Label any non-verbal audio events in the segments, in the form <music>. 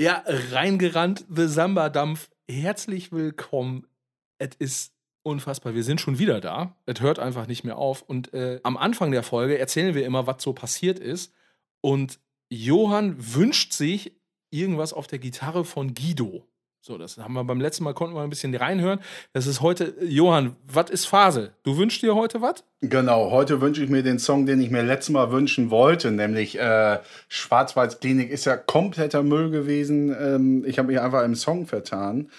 Ja, reingerannt, The Samba-Dampf. Herzlich willkommen. Es ist unfassbar. Wir sind schon wieder da. Es hört einfach nicht mehr auf. Und äh, am Anfang der Folge erzählen wir immer, was so passiert ist. Und Johann wünscht sich irgendwas auf der Gitarre von Guido. So, das haben wir beim letzten Mal, konnten wir ein bisschen reinhören. Das ist heute, Johann, was ist Phase? Du wünschst dir heute was? Genau, heute wünsche ich mir den Song, den ich mir letztes Mal wünschen wollte, nämlich äh, Schwarzwaldklinik ist ja kompletter Müll gewesen. Ähm, ich habe mich einfach im Song vertan.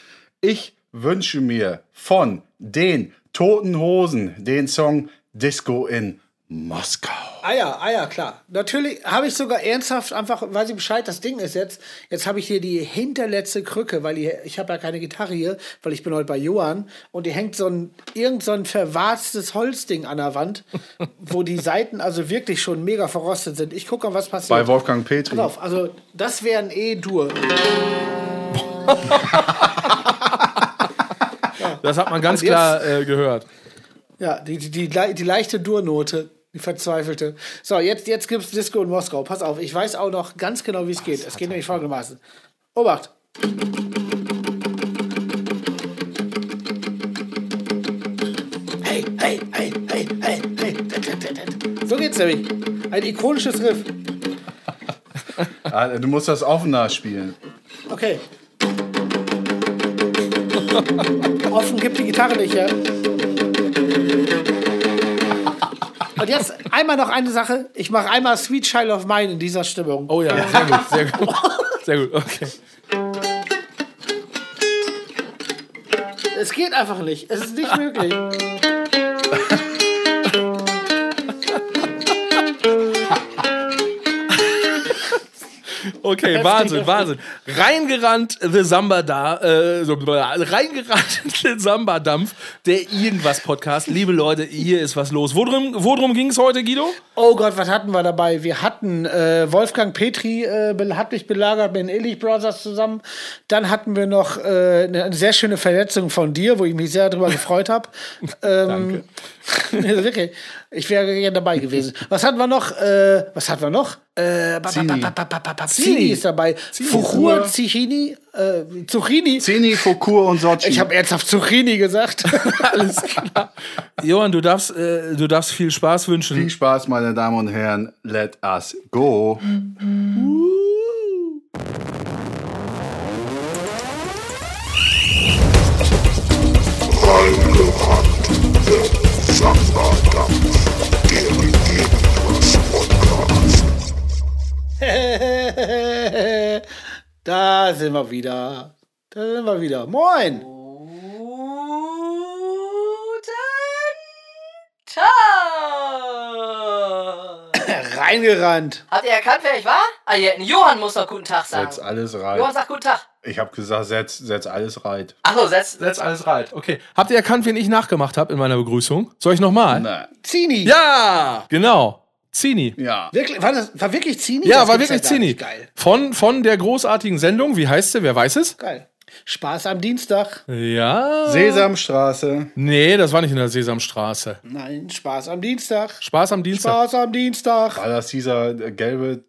Ich wünsche mir von den Toten Hosen den Song Disco in Moskau. Ah ja, ah ja, klar. Natürlich habe ich sogar ernsthaft einfach, weiß ich Bescheid, das Ding ist jetzt, jetzt habe ich hier die hinterletzte Krücke, weil ich, ich habe ja keine Gitarre hier, weil ich bin heute bei Johann und die hängt so ein, irgend so ein verwarztes Holzding an der Wand, wo die Seiten also wirklich schon mega verrostet sind. Ich gucke mal, was passiert. Bei Wolfgang Petri. Pass auf, also das wäre ein E-Dur. Das hat man ganz klar äh, gehört. Ja, die, die, die, die leichte Dur-Note. Die verzweifelte. So, jetzt, jetzt gibt es Disco in Moskau. Pass auf, ich weiß auch noch ganz genau, wie es geht. Es geht nämlich folgendermaßen. Obacht. Hey, hey, hey, hey, hey, hey. So geht's nämlich. Ein ikonisches Riff. Ah, du musst das offener spielen. Okay. Offen gibt die Gitarre nicht, ja? Und jetzt einmal noch eine Sache. Ich mache einmal Sweet Child of Mine in dieser Stimmung. Oh ja, sehr gut, sehr gut. Sehr gut, okay. Es geht einfach nicht. Es ist nicht möglich. Okay, Heftig, Wahnsinn, heftig. Wahnsinn. Reingerannt The Samba da, äh, so, reingerannt <laughs> The Samba Dampf, der irgendwas Podcast. Liebe Leute, hier ist was los. Worum, worum ging es heute, Guido? Oh Gott, was hatten wir dabei? Wir hatten äh, Wolfgang Petri äh, hat mich belagert mit den Illich Brothers zusammen. Dann hatten wir noch äh, eine sehr schöne Verletzung von dir, wo ich mich sehr darüber gefreut habe. <laughs> ähm, Danke. <laughs> wirklich. Ich wäre gerne dabei gewesen. Was hatten wir noch? Äh, was hatten wir noch? Äh, Zini ist dabei. Fuchur, Zucchini, äh, Zucchini. Zini, Fukur und Sochi. Ich habe ernsthaft Zucchini gesagt. <laughs> Alles klar. Johann, du darfst, äh, du darfst viel Spaß wünschen. Viel Spaß, meine Damen und Herren. Let us go. <laughs> da sind wir wieder. Da sind wir wieder. Moin! Guten Tag! Reingerannt. Habt ihr erkannt, wer ich war? Ah, ja, Johann muss doch guten Tag sagen. Setz alles rein. Johann sagt guten Tag. Ich habe gesagt, setz, setz alles reit. Achso, setz, setz alles reit. Okay. Habt ihr erkannt, wen ich nachgemacht habe in meiner Begrüßung? Soll ich nochmal? Nein. Zini. Ja, genau. Zini. Ja. Wirklich, war, das, war wirklich Zini? Ja, das war wirklich Zini. Geil. Von, von der großartigen Sendung, wie heißt sie? Wer weiß es? Geil. Spaß am Dienstag. Ja. Sesamstraße. Nee, das war nicht in der Sesamstraße. Nein, Spaß am Dienstag. Spaß am Dienstag. Spaß am Dienstag. War das dieser gelbe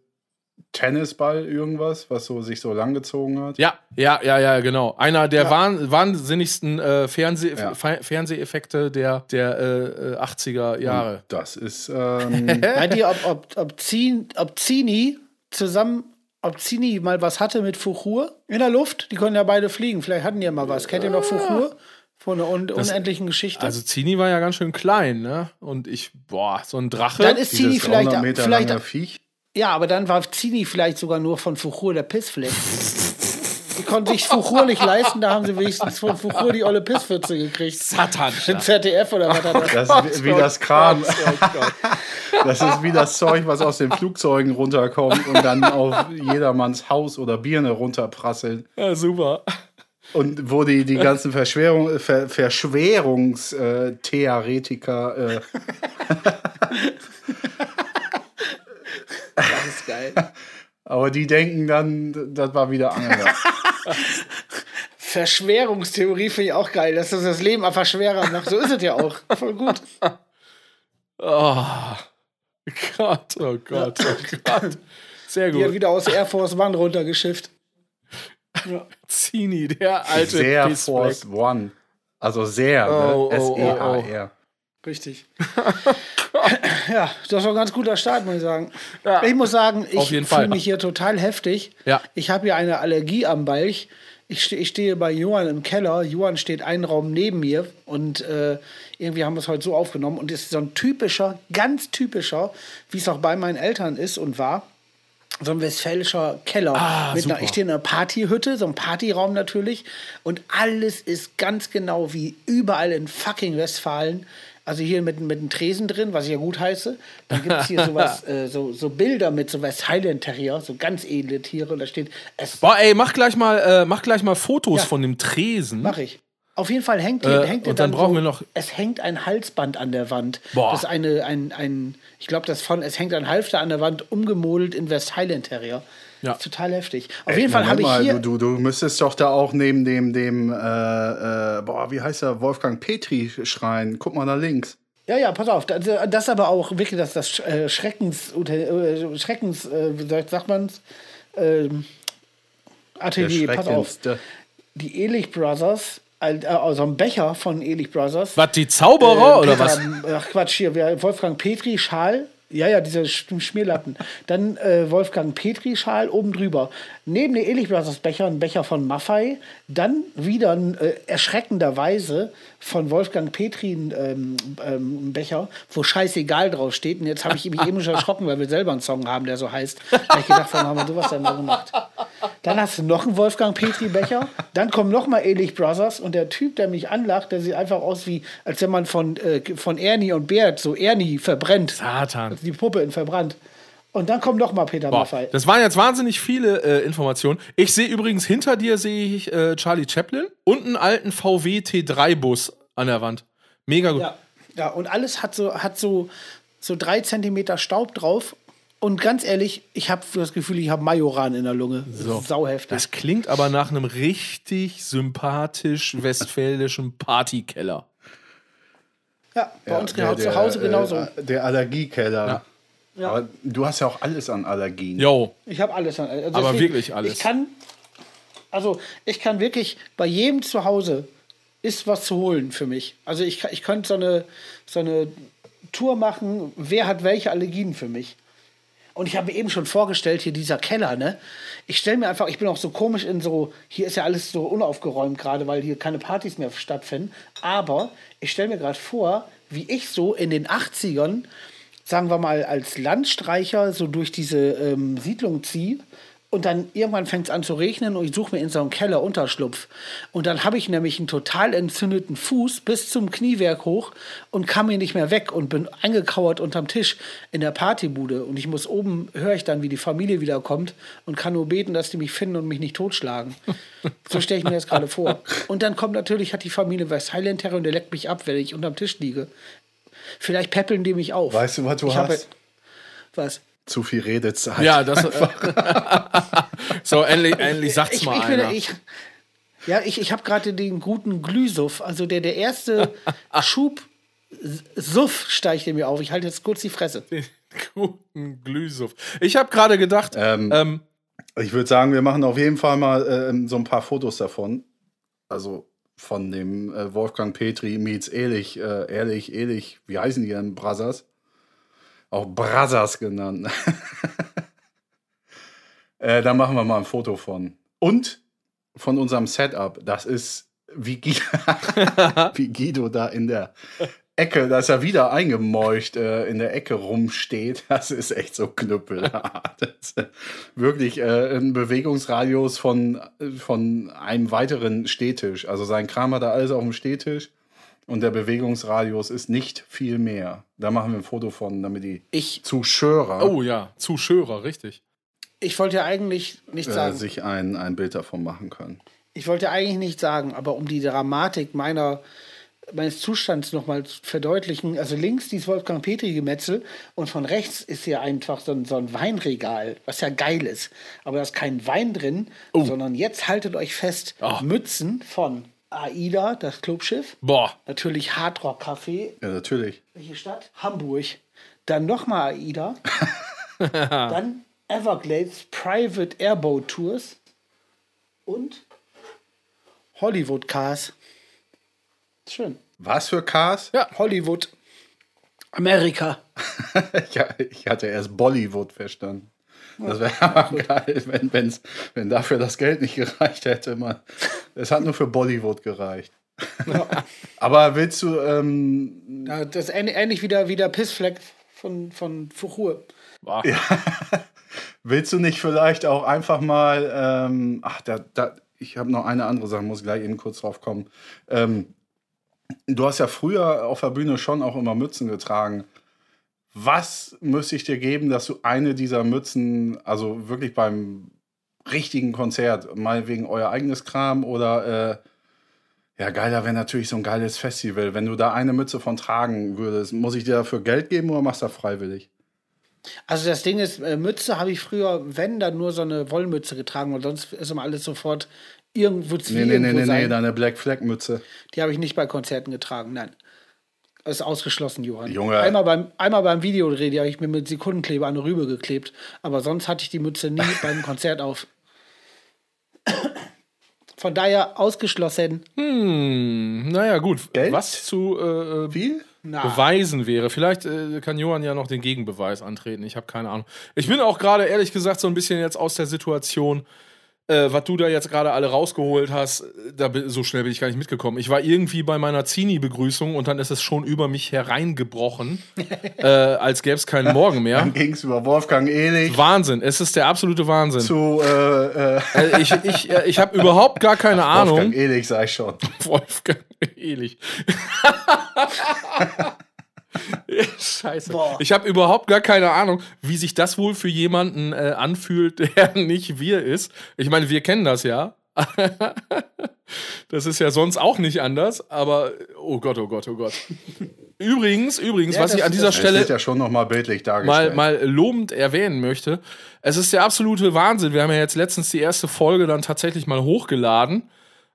Tennisball irgendwas, was so sich so langgezogen hat? Ja, ja, ja, ja, genau. Einer der ja. wahn, wahnsinnigsten äh, Fernseh ja. Fernseheffekte der, der äh, 80er Jahre. Und das ist. Ähm <laughs> Meint ihr, ob, ob, ob, Zini, ob Zini zusammen ob Zini mal was hatte mit Fuchur in der Luft. Die konnten ja beide fliegen. Vielleicht hatten die ja mal was. Kennt ihr noch Fuchur? Von einer un das, unendlichen Geschichte. Also Zini war ja ganz schön klein, ne? Und ich, boah, so ein Drache. Dann ist Zini vielleicht, vielleicht Viech. Ja, aber dann war Zini vielleicht sogar nur von Fuchur der Pissfleck. <laughs> Die konnten sich Fuchur nicht leisten, da haben sie wenigstens von Fuchur die olle Pisspfütze gekriegt. Satan. Im ZDF oder was hat das? Das ist wie das Kram. Das ist wie das Zeug, was aus den Flugzeugen runterkommt und dann auf jedermanns Haus oder Birne runterprasselt. Ja, super. Und wo die, die ganzen Verschwörung, Ver, Verschwörungstheoretiker äh, Das ist geil. Aber die denken dann, das war wieder Angela. <laughs> Verschwörungstheorie finde ich auch geil, dass das das Leben einfach schwerer macht. So ist es ja auch. Voll gut. Oh <laughs> Gott, oh Gott, oh <laughs> Gott. Sehr gut. Die hat wieder aus Air Force One runtergeschifft. Zini, der alte Sehr. Force One. Also sehr, Oh, ne? oh, S-E-H-R. Richtig. <laughs> ja, das war ein ganz guter Start, muss ich sagen. Ja. Ich muss sagen, ich fühle mich hier total heftig. Ja. Ich habe hier eine Allergie am Balch. Ich, ste ich stehe bei Johann im Keller. Johann steht einen Raum neben mir und äh, irgendwie haben wir es heute so aufgenommen. Und es ist so ein typischer, ganz typischer, wie es auch bei meinen Eltern ist und war, so ein westfälischer Keller. Ah, mit einer, ich stehe in einer Partyhütte, so ein Partyraum natürlich. Und alles ist ganz genau wie überall in fucking Westfalen. Also hier mit, mit einem Tresen drin, was ich ja gut heiße. Dann gibt es hier sowas, <laughs> äh, so, so Bilder mit so West Highland Terrier, so ganz edle Tiere. Und da steht, es Boah, ey, mach gleich mal, äh, mach gleich mal Fotos Ja. von dem Tresen. Mache ich. Auf jeden Fall hängt, Äh, hängt und dann brauchen so, wir noch- Es hängt ein Halsband an der Wand. Boah. Das ist eine, ein, ein, ich glaube, das von, es hängt ein Halfter an der Wand, umgemodelt in West Highland Terrier. Ja. Das ist total heftig. Auf jeden Fall habe ich hier. Du, du, du müsstest doch da auch neben dem, dem äh, äh, boah, wie heißt der, Wolfgang Petri schreien. Guck mal da links. Ja, ja, pass auf. Das, das aber auch wirklich das, das äh, Schreckens, äh, Schreckens, äh, wie sagt- sagt man ähm, Atelier, pass auf. Die Ehrlich Brothers, äh, also ein Becher von Ehrlich Brothers. Was, die Zauberer Äh, oder Peter, was? Ach Quatsch, hier, wer- Wolfgang Petri, Schal. Ja, ja, diese Sch- Schmierlappen. Dann äh, Wolfgang Petri, Schal oben drüber. Neben den Ehrlich Becher ein Becher von Maffei. Dann wieder äh, erschreckenderweise von Wolfgang Petri ähm, ähm, Becher, wo scheißegal drauf steht. Und jetzt habe ich mich eben schon erschrocken, weil wir selber einen Song haben, der so heißt. Da ich gedacht, warum haben wir sowas denn mal gemacht? Dann hast du noch einen Wolfgang Petri Becher. Dann kommen noch mal Ehrlich Brothers und der Typ, der mich anlacht, der sieht einfach aus wie, als wenn man von, äh, von Ernie und Bert so Ernie verbrennt. Satan. Die Puppe in verbrannt. Und dann kommt noch mal Peter Boah, Maffei. das waren jetzt wahnsinnig viele äh, Informationen. Ich sehe übrigens hinter dir sehe ich äh, Charlie Chaplin und einen alten VW T3-Bus an der Wand. Mega gut. Ja, ja, und alles hat so, hat so, so drei Zentimeter Staub drauf. Und ganz ehrlich, ich habe das Gefühl, ich habe Majoran in der Lunge. Das So. ist sauheftig. Das klingt aber nach einem richtig sympathisch westfälischen Partykeller. ja, bei uns der- genau zu Hause der, genauso. Äh, der Allergiekeller. Ja. Aber du hast ja auch alles an Allergien. Yo, Ich habe alles. an- Also Aber wirklich alles. Ich kann, also ich kann wirklich bei jedem zu Hause ist was zu holen für mich. Also ich, kann- ich könnte so eine, so eine Tour machen, wer hat welche Allergien für mich. Und ich habe mir eben schon vorgestellt, hier dieser Keller, ne? Ich stelle mir einfach, ich bin auch so komisch in so, hier ist ja alles so unaufgeräumt gerade, weil hier keine Partys mehr stattfinden. Aber ich stelle mir gerade vor, wie ich so in den 80ern, sagen wir mal, als Landstreicher so durch diese ähm, Siedlung ziehe. Und dann irgendwann fängt es an zu regnen und ich suche mir in so einem Keller Unterschlupf. Und dann habe ich nämlich einen total entzündeten Fuß bis zum Kniewerk hoch und kam mir nicht mehr weg und bin eingekauert unterm Tisch in der Partybude. Und ich muss oben, höre ich dann, wie die Familie wiederkommt und kann nur beten, dass die mich finden und mich nicht totschlagen. So stelle ich mir das gerade vor. Und dann kommt natürlich, hat die Familie West Highland Terror und der leckt mich ab, wenn ich unterm Tisch liege. Vielleicht peppeln die mich auf. Weißt du, was du Ich habe- hast? Was? Zu viel Redezeit. ja, das. Äh, <laughs> so, endlich, endlich sagt's ich, mal ich bin, einer. ich, ja, ich, ich habe gerade den guten Glühsuff. Also der, der erste <laughs> Schub Suff steigt in mir auf. Ich halte jetzt kurz die Fresse. <laughs> Den guten Glühsuff. Ich habe gerade gedacht, Ähm, ähm, Ich würde sagen, wir machen auf jeden Fall mal ähm, so ein paar Fotos davon. Also von dem äh, Wolfgang Petri meets Ehrlich, äh, Ehrlich, Ehrlich, wie heißen die denn? Brothers? Auch Brothers genannt. <laughs> äh, da machen wir mal ein Foto von. Und von unserem Setup. Das ist wie, Gui <laughs> wie Guido da in der Ecke, dass er wieder eingemeucht äh, in der Ecke rumsteht. <laughs> Das ist echt so knüppelhart. Äh, wirklich äh, ein Bewegungsradius von, von einem weiteren Stehtisch. Also sein Kram hat er alles auf dem Stehtisch. Und der Bewegungsradius ist nicht viel mehr. Da machen wir ein Foto von, damit die Ich, Zuschauer oh ja, Zuschauer, richtig. ich wollte ja eigentlich nicht äh, sagen. sich ein, ein Bild davon machen können. Ich wollte eigentlich nicht sagen, aber um die Dramatik meiner, meines Zustands nochmal zu verdeutlichen, also links dieses Wolfgang Petri-Gemetzel und von rechts ist hier einfach so ein, so ein Weinregal, was ja geil ist. Aber da ist kein Wein drin, sondern jetzt haltet euch fest, Oh. Mützen von AIDA, das Clubschiff. Boah, Natürlich Hardrock Café. Ja, natürlich. Welche Stadt? Hamburg. Dann nochmal AIDA. <laughs> dann Everglades Private Airboat Tours. Und Hollywood Cars. Schön. Was für Cars? Ja. Hollywood. Amerika. <laughs> Ja, ich hatte erst Bollywood verstanden. Das wäre aber geil, wenn, wenn's, wenn dafür das Geld nicht gereicht hätte. Man. Es hat nur für Bollywood gereicht. <laughs> aber willst du, ähm, Ja, das ist ähnlich, wie der, wie der Pissfleck von, von Fuchur. War. <laughs> willst du nicht vielleicht auch einfach mal, ähm, ach, da, da, ich habe noch eine andere Sache, muss gleich eben kurz drauf kommen. Ähm, du hast ja früher auf der Bühne schon auch immer Mützen getragen. Was müsste ich dir geben, dass du eine dieser Mützen, also wirklich beim richtigen Konzert, mal wegen euer eigenes Kram oder äh, ja, geiler wäre natürlich so ein geiles Festival. Wenn du da eine Mütze von tragen würdest, muss ich dir dafür Geld geben oder machst du das freiwillig? Also das Ding ist, äh, Mütze habe ich früher, wenn, dann nur so eine Wollmütze getragen und sonst ist immer alles sofort irgendwo zu Nee, nee, nee, nee, nee, deine Black Flag Mütze. Die habe ich nicht bei Konzerten getragen, nein. Das ist ausgeschlossen, Johann. Junge. Einmal beim, einmal beim Videodreh, die habe ich mir mit Sekundenkleber an eine Rübe geklebt. Aber sonst hatte ich die Mütze nie <laughs> beim Konzert auf. Von daher ausgeschlossen. Hm, naja, gut. Geld? Was zu äh, äh, Wie? Na, beweisen wäre. Vielleicht äh, kann Johann ja noch den Gegenbeweis antreten. Ich habe keine Ahnung. Ich bin auch gerade ehrlich gesagt so ein bisschen jetzt aus der Situation, äh, was du da jetzt gerade alle rausgeholt hast. äh, Da bin, so schnell bin ich gar nicht mitgekommen. Ich war irgendwie bei meiner Zini-Begrüßung und dann ist es schon über mich hereingebrochen, <laughs> äh, als gäbe es keinen Morgen mehr. Dann ging es über Wolfgang Ehlich Wahnsinn. Es ist der absolute Wahnsinn. zu äh, äh, Äh, ich ich, äh, ich habe überhaupt gar keine Ahnung. Wolfgang Ehlich, sag ich schon. <laughs> Wolfgang Ehlich. <laughs> <laughs> Scheiße. Boah. Ich habe überhaupt gar keine Ahnung, wie sich das wohl für jemanden äh, anfühlt, <laughs> der nicht wir ist. Ich meine, wir kennen das ja. <laughs> das ist ja sonst auch nicht anders, aber oh Gott, oh Gott, oh Gott. Übrigens, übrigens, Ja, was ich an dieser Stelle wird ja schon noch mal bildlich mal, dargestellt. mal lobend erwähnen möchte. Es ist der absolute Wahnsinn. Wir haben ja jetzt letztens die erste Folge dann tatsächlich mal hochgeladen.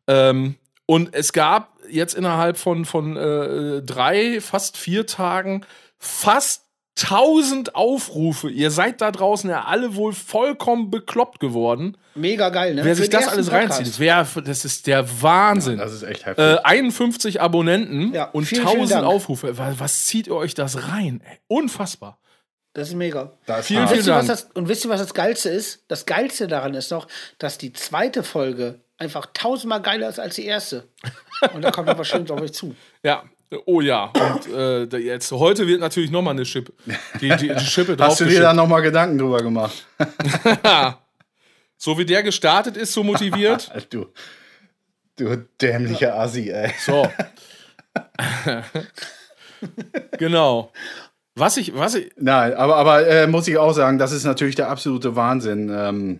Ähm, und es gab jetzt innerhalb von, von äh, drei, fast vier Tagen fast 1000 Aufrufe. Ihr seid da draußen ja alle wohl vollkommen bekloppt geworden. mega geil, ne? Wer Für sich das alles reinzieht, wer, das ist der Wahnsinn. das ist echt heftig. Äh, 51 Abonnenten Ja, und vielen, vielen 1000 Dank. Aufrufe. Was, was zieht ihr euch das rein? Ey? Unfassbar. Das ist mega. Da ist vielen, vielen Dank. das, und wisst ihr, was das Geilste ist? Das Geilste daran ist noch, dass die zweite Folge einfach tausendmal geiler ist als die erste. Und da kommt was Schönes auf euch zu. <laughs> Ja, oh ja. Und äh, jetzt heute wird natürlich nochmal eine Chip. Die, die, die Schippe Hast du dir da noch mal Gedanken drüber gemacht? <laughs> So wie der gestartet ist, so motiviert. <laughs> Du, du dämlicher Assi, ey. So. genau. Was ich, was ich. Nein, aber, aber äh, muss ich auch sagen, das ist natürlich der absolute Wahnsinn. Ähm,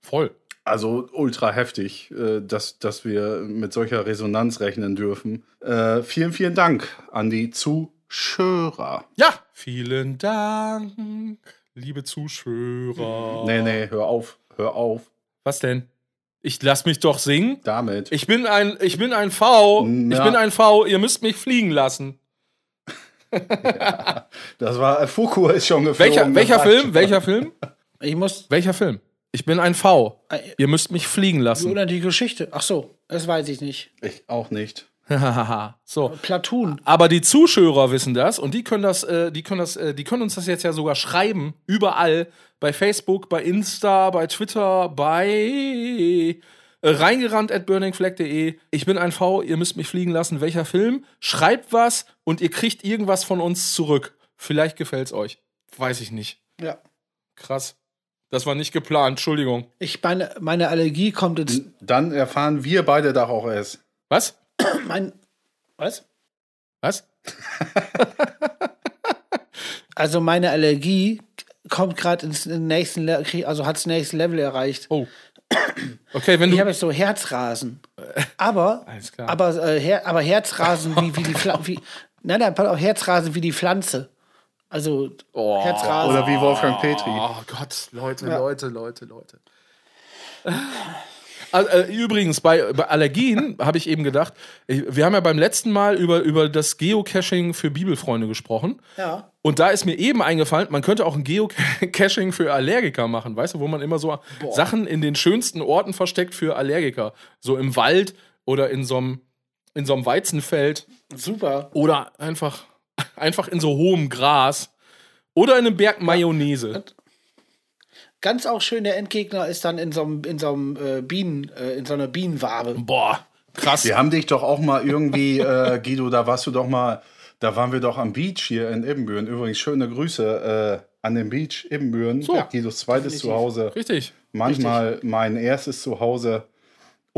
Voll. Also ultra heftig, äh, dass, dass wir mit solcher Resonanz rechnen dürfen. Äh, vielen, vielen Dank an die Zuschauer. Ja. Vielen Dank, liebe Zuschauer. Nee, nee, hör auf, hör auf Was denn? Ich lass mich doch singen. damit. Ich bin ein, ich bin ein V. Ich Na. bin ein V. Ihr müsst mich fliegen lassen. <laughs> Das war, äh, Fuku ist schon geflogen. Welcher, welcher Film? Welcher Film? Ich muss. Welcher Film? Ich bin ein V. Ihr müsst mich fliegen Die lassen. unendliche Geschichte. Ach so, das weiß ich nicht. Ich auch nicht. <laughs> so. Platoon. Aber die Zuschauer wissen das und die können das, äh, die können das, äh, die können uns das jetzt ja sogar schreiben, überall, bei Facebook, bei Insta, bei Twitter, bei äh, reingerannt at burningflag.de. Ich bin ein V, ihr müsst mich fliegen lassen. Welcher Film? Schreibt was und ihr kriegt irgendwas von uns zurück. Vielleicht gefällt's euch. Weiß ich nicht. Ja. Krass. Das war nicht geplant, Entschuldigung. Ich meine, meine Allergie kommt jetzt. Dann erfahren wir beide doch auch erst. Was? <clears throat> Mein. Was? Was? <laughs> Also meine Allergie kommt gerade ins nächsten Le also hat das nächste Level erreicht. Oh. Okay, wenn Ich du. habe jetzt so Herzrasen. Aber, Alles klar. aber, äh, Her aber Herzrasen wie, wie die Pflanze. Wie, nein, nein, pass auf, Herzrasen wie die Pflanze. Also Oh. Herzrasen. Oder wie Wolfgang Petri. Oh Gott, Leute, Leute, Leute, Leute. Also, äh, übrigens, bei, bei Allergien <laughs> habe ich eben gedacht, ich, wir haben ja beim letzten Mal über, über das Geocaching für Bibelfreunde gesprochen. Ja. Und da ist mir eben eingefallen, man könnte auch ein Geocaching für Allergiker machen, weißt du, wo man immer so Sachen in den schönsten Orten versteckt für Allergiker. So im Wald oder in so einem in so einem Weizenfeld Super. oder einfach, einfach in so hohem Gras oder in einem Berg Mayonnaise. Ganz auch schön, der Endgegner ist dann in so einem, in so einem äh, Bienen, äh, in so einer Bienenwabe. Boah, krass. Wir haben dich doch auch mal irgendwie, <laughs> äh, Guido, da warst du doch mal, da waren wir doch am Beach hier in Ibbenbüren. Übrigens schöne Grüße äh, an den Beach Ibbenbüren. So. Guidos zweites Definitiv. Zuhause. Richtig. Manchmal mein erstes Zuhause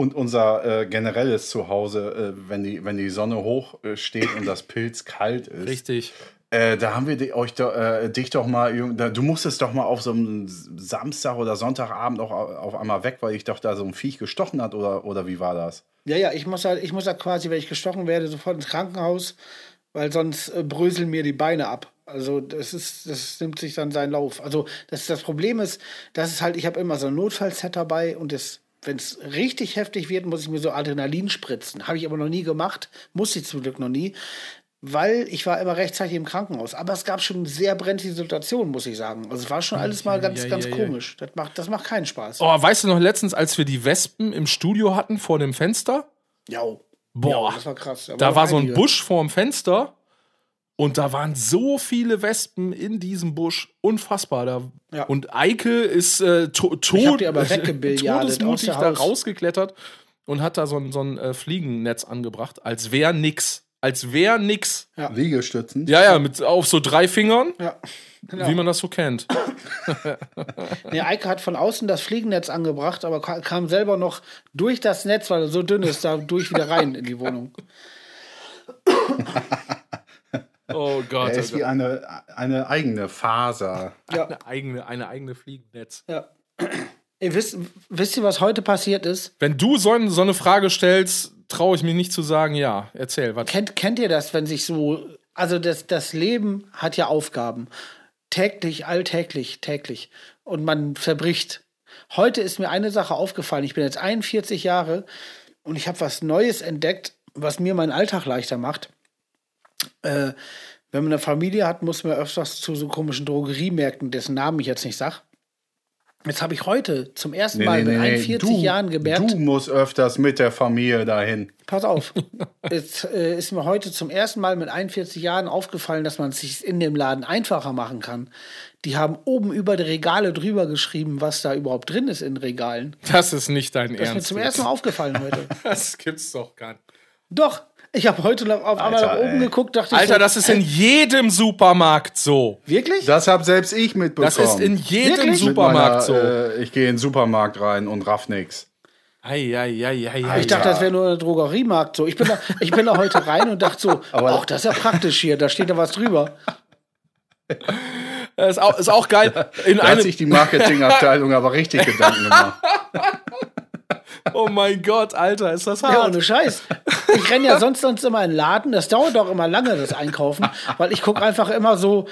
und unser äh, generelles Zuhause, äh, wenn, die, wenn die Sonne hoch äh, steht und das Pilz kalt ist. Richtig. Äh, da haben wir di- euch do, äh, dich doch mal, da- du musstest doch mal auf so einem Samstag oder Sonntagabend auch au- auf einmal weg, weil ich doch da so ein Viech gestochen hat oder, oder wie war das? Ja, ja, ich muss halt, ich muss halt quasi, wenn ich gestochen werde, sofort ins Krankenhaus, weil sonst äh, bröseln mir die Beine ab. Also das ist, das nimmt sich dann seinen Lauf. Also das, das Problem ist, das ist halt, ich habe immer so ein Notfallset dabei und das, wenn es richtig heftig wird, muss ich mir so Adrenalin spritzen. Habe ich aber noch nie gemacht, musste ich zum Glück noch nie, weil ich war immer rechtzeitig im Krankenhaus. Aber es gab schon sehr brenzlige Situationen, muss ich sagen. Also es war schon alles mal ganz, ja, ganz ja, ja. komisch. Das macht, das macht keinen Spaß. Oh, weißt du noch letztens, als wir die Wespen im Studio hatten vor dem Fenster? Ja. Boah. Ja, das war krass. Da noch war so ein. Busch vorm Fenster und da waren so viele Wespen in diesem Busch. Unfassbar. Da. Ja. Und Eike ist äh, to tot, Ich hab die aber weggebillardet todesmutig da rausgeklettert und hat da so ein, so ein äh, Fliegennetz angebracht, als wäre nix. Als wäre nix. Ja. Liegestützen? Ja, ja, mit, auf so drei Fingern, Ja. Genau. wie man das so kennt. <laughs> Nee, Eike hat von außen das Fliegennetz angebracht, aber ka- kam selber noch durch das Netz, weil er so dünn ist, da durch wieder rein in die Wohnung. <laughs> Oh <laughs> Gott. Er ist oh wie Gott. eine, eine eigene Faser. Ja. Eine eigene, eine eigene Fliegennetz. ja. Ihr wisst, wisst ihr, was heute passiert ist? Wenn du so, ein- so eine Frage stellst, traue ich mich nicht zu sagen, ja. Erzähl, was. Kennt, kennt ihr das, wenn sich so. Also, das, das Leben hat ja Aufgaben. Täglich, alltäglich, täglich. Und man verbricht. Heute ist mir eine Sache aufgefallen. Ich bin jetzt 41 Jahre und ich habe was Neues entdeckt, was mir meinen Alltag leichter macht. Äh, wenn man eine Familie hat, muss man öfters zu so komischen Drogeriemärkten, dessen Namen ich jetzt nicht sag. Jetzt habe ich heute zum ersten Mal mit 41 Du, Jahren gemerkt. du musst öfters mit der Familie dahin. Pass auf. <laughs> Jetzt äh, ist mir heute zum ersten Mal mit 41 Jahren aufgefallen, dass man es sich in dem Laden einfacher machen kann. Die haben oben über die Regale drüber geschrieben, was da überhaupt drin ist in Regalen. Das ist nicht dein Das ist mir Ernst. zum ersten Mal aufgefallen heute. <laughs> Das gibt's doch gar nicht. Doch, ich habe heute noch auf einmal nach Alter, oben ey. geguckt, dachte ich Alter, so, das ist in jedem Supermarkt so. wirklich? Das habe selbst ich mitbekommen. Das ist in jedem Wirklich? Supermarkt so. meiner, Äh, ich gehe in den Supermarkt rein und raff nix. Ei, ei, ei, ei, ei. ich dachte, das wäre nur ein Drogeriemarkt. So, ich bin da, ich bin da heute rein und dachte so, <laughs> Aber- ach, das ist ja praktisch hier, da steht da was drüber. Das <laughs> ist auch, ist auch geil. In Da hat sich die Marketingabteilung aber richtig Gedanken gemacht. <laughs> oh mein Gott, Alter, ist das Ja, hart. ohne Scheiß. Ich renne ja sonst, sonst immer in den Laden. Das dauert auch immer lange, das Einkaufen, weil ich gucke einfach immer so,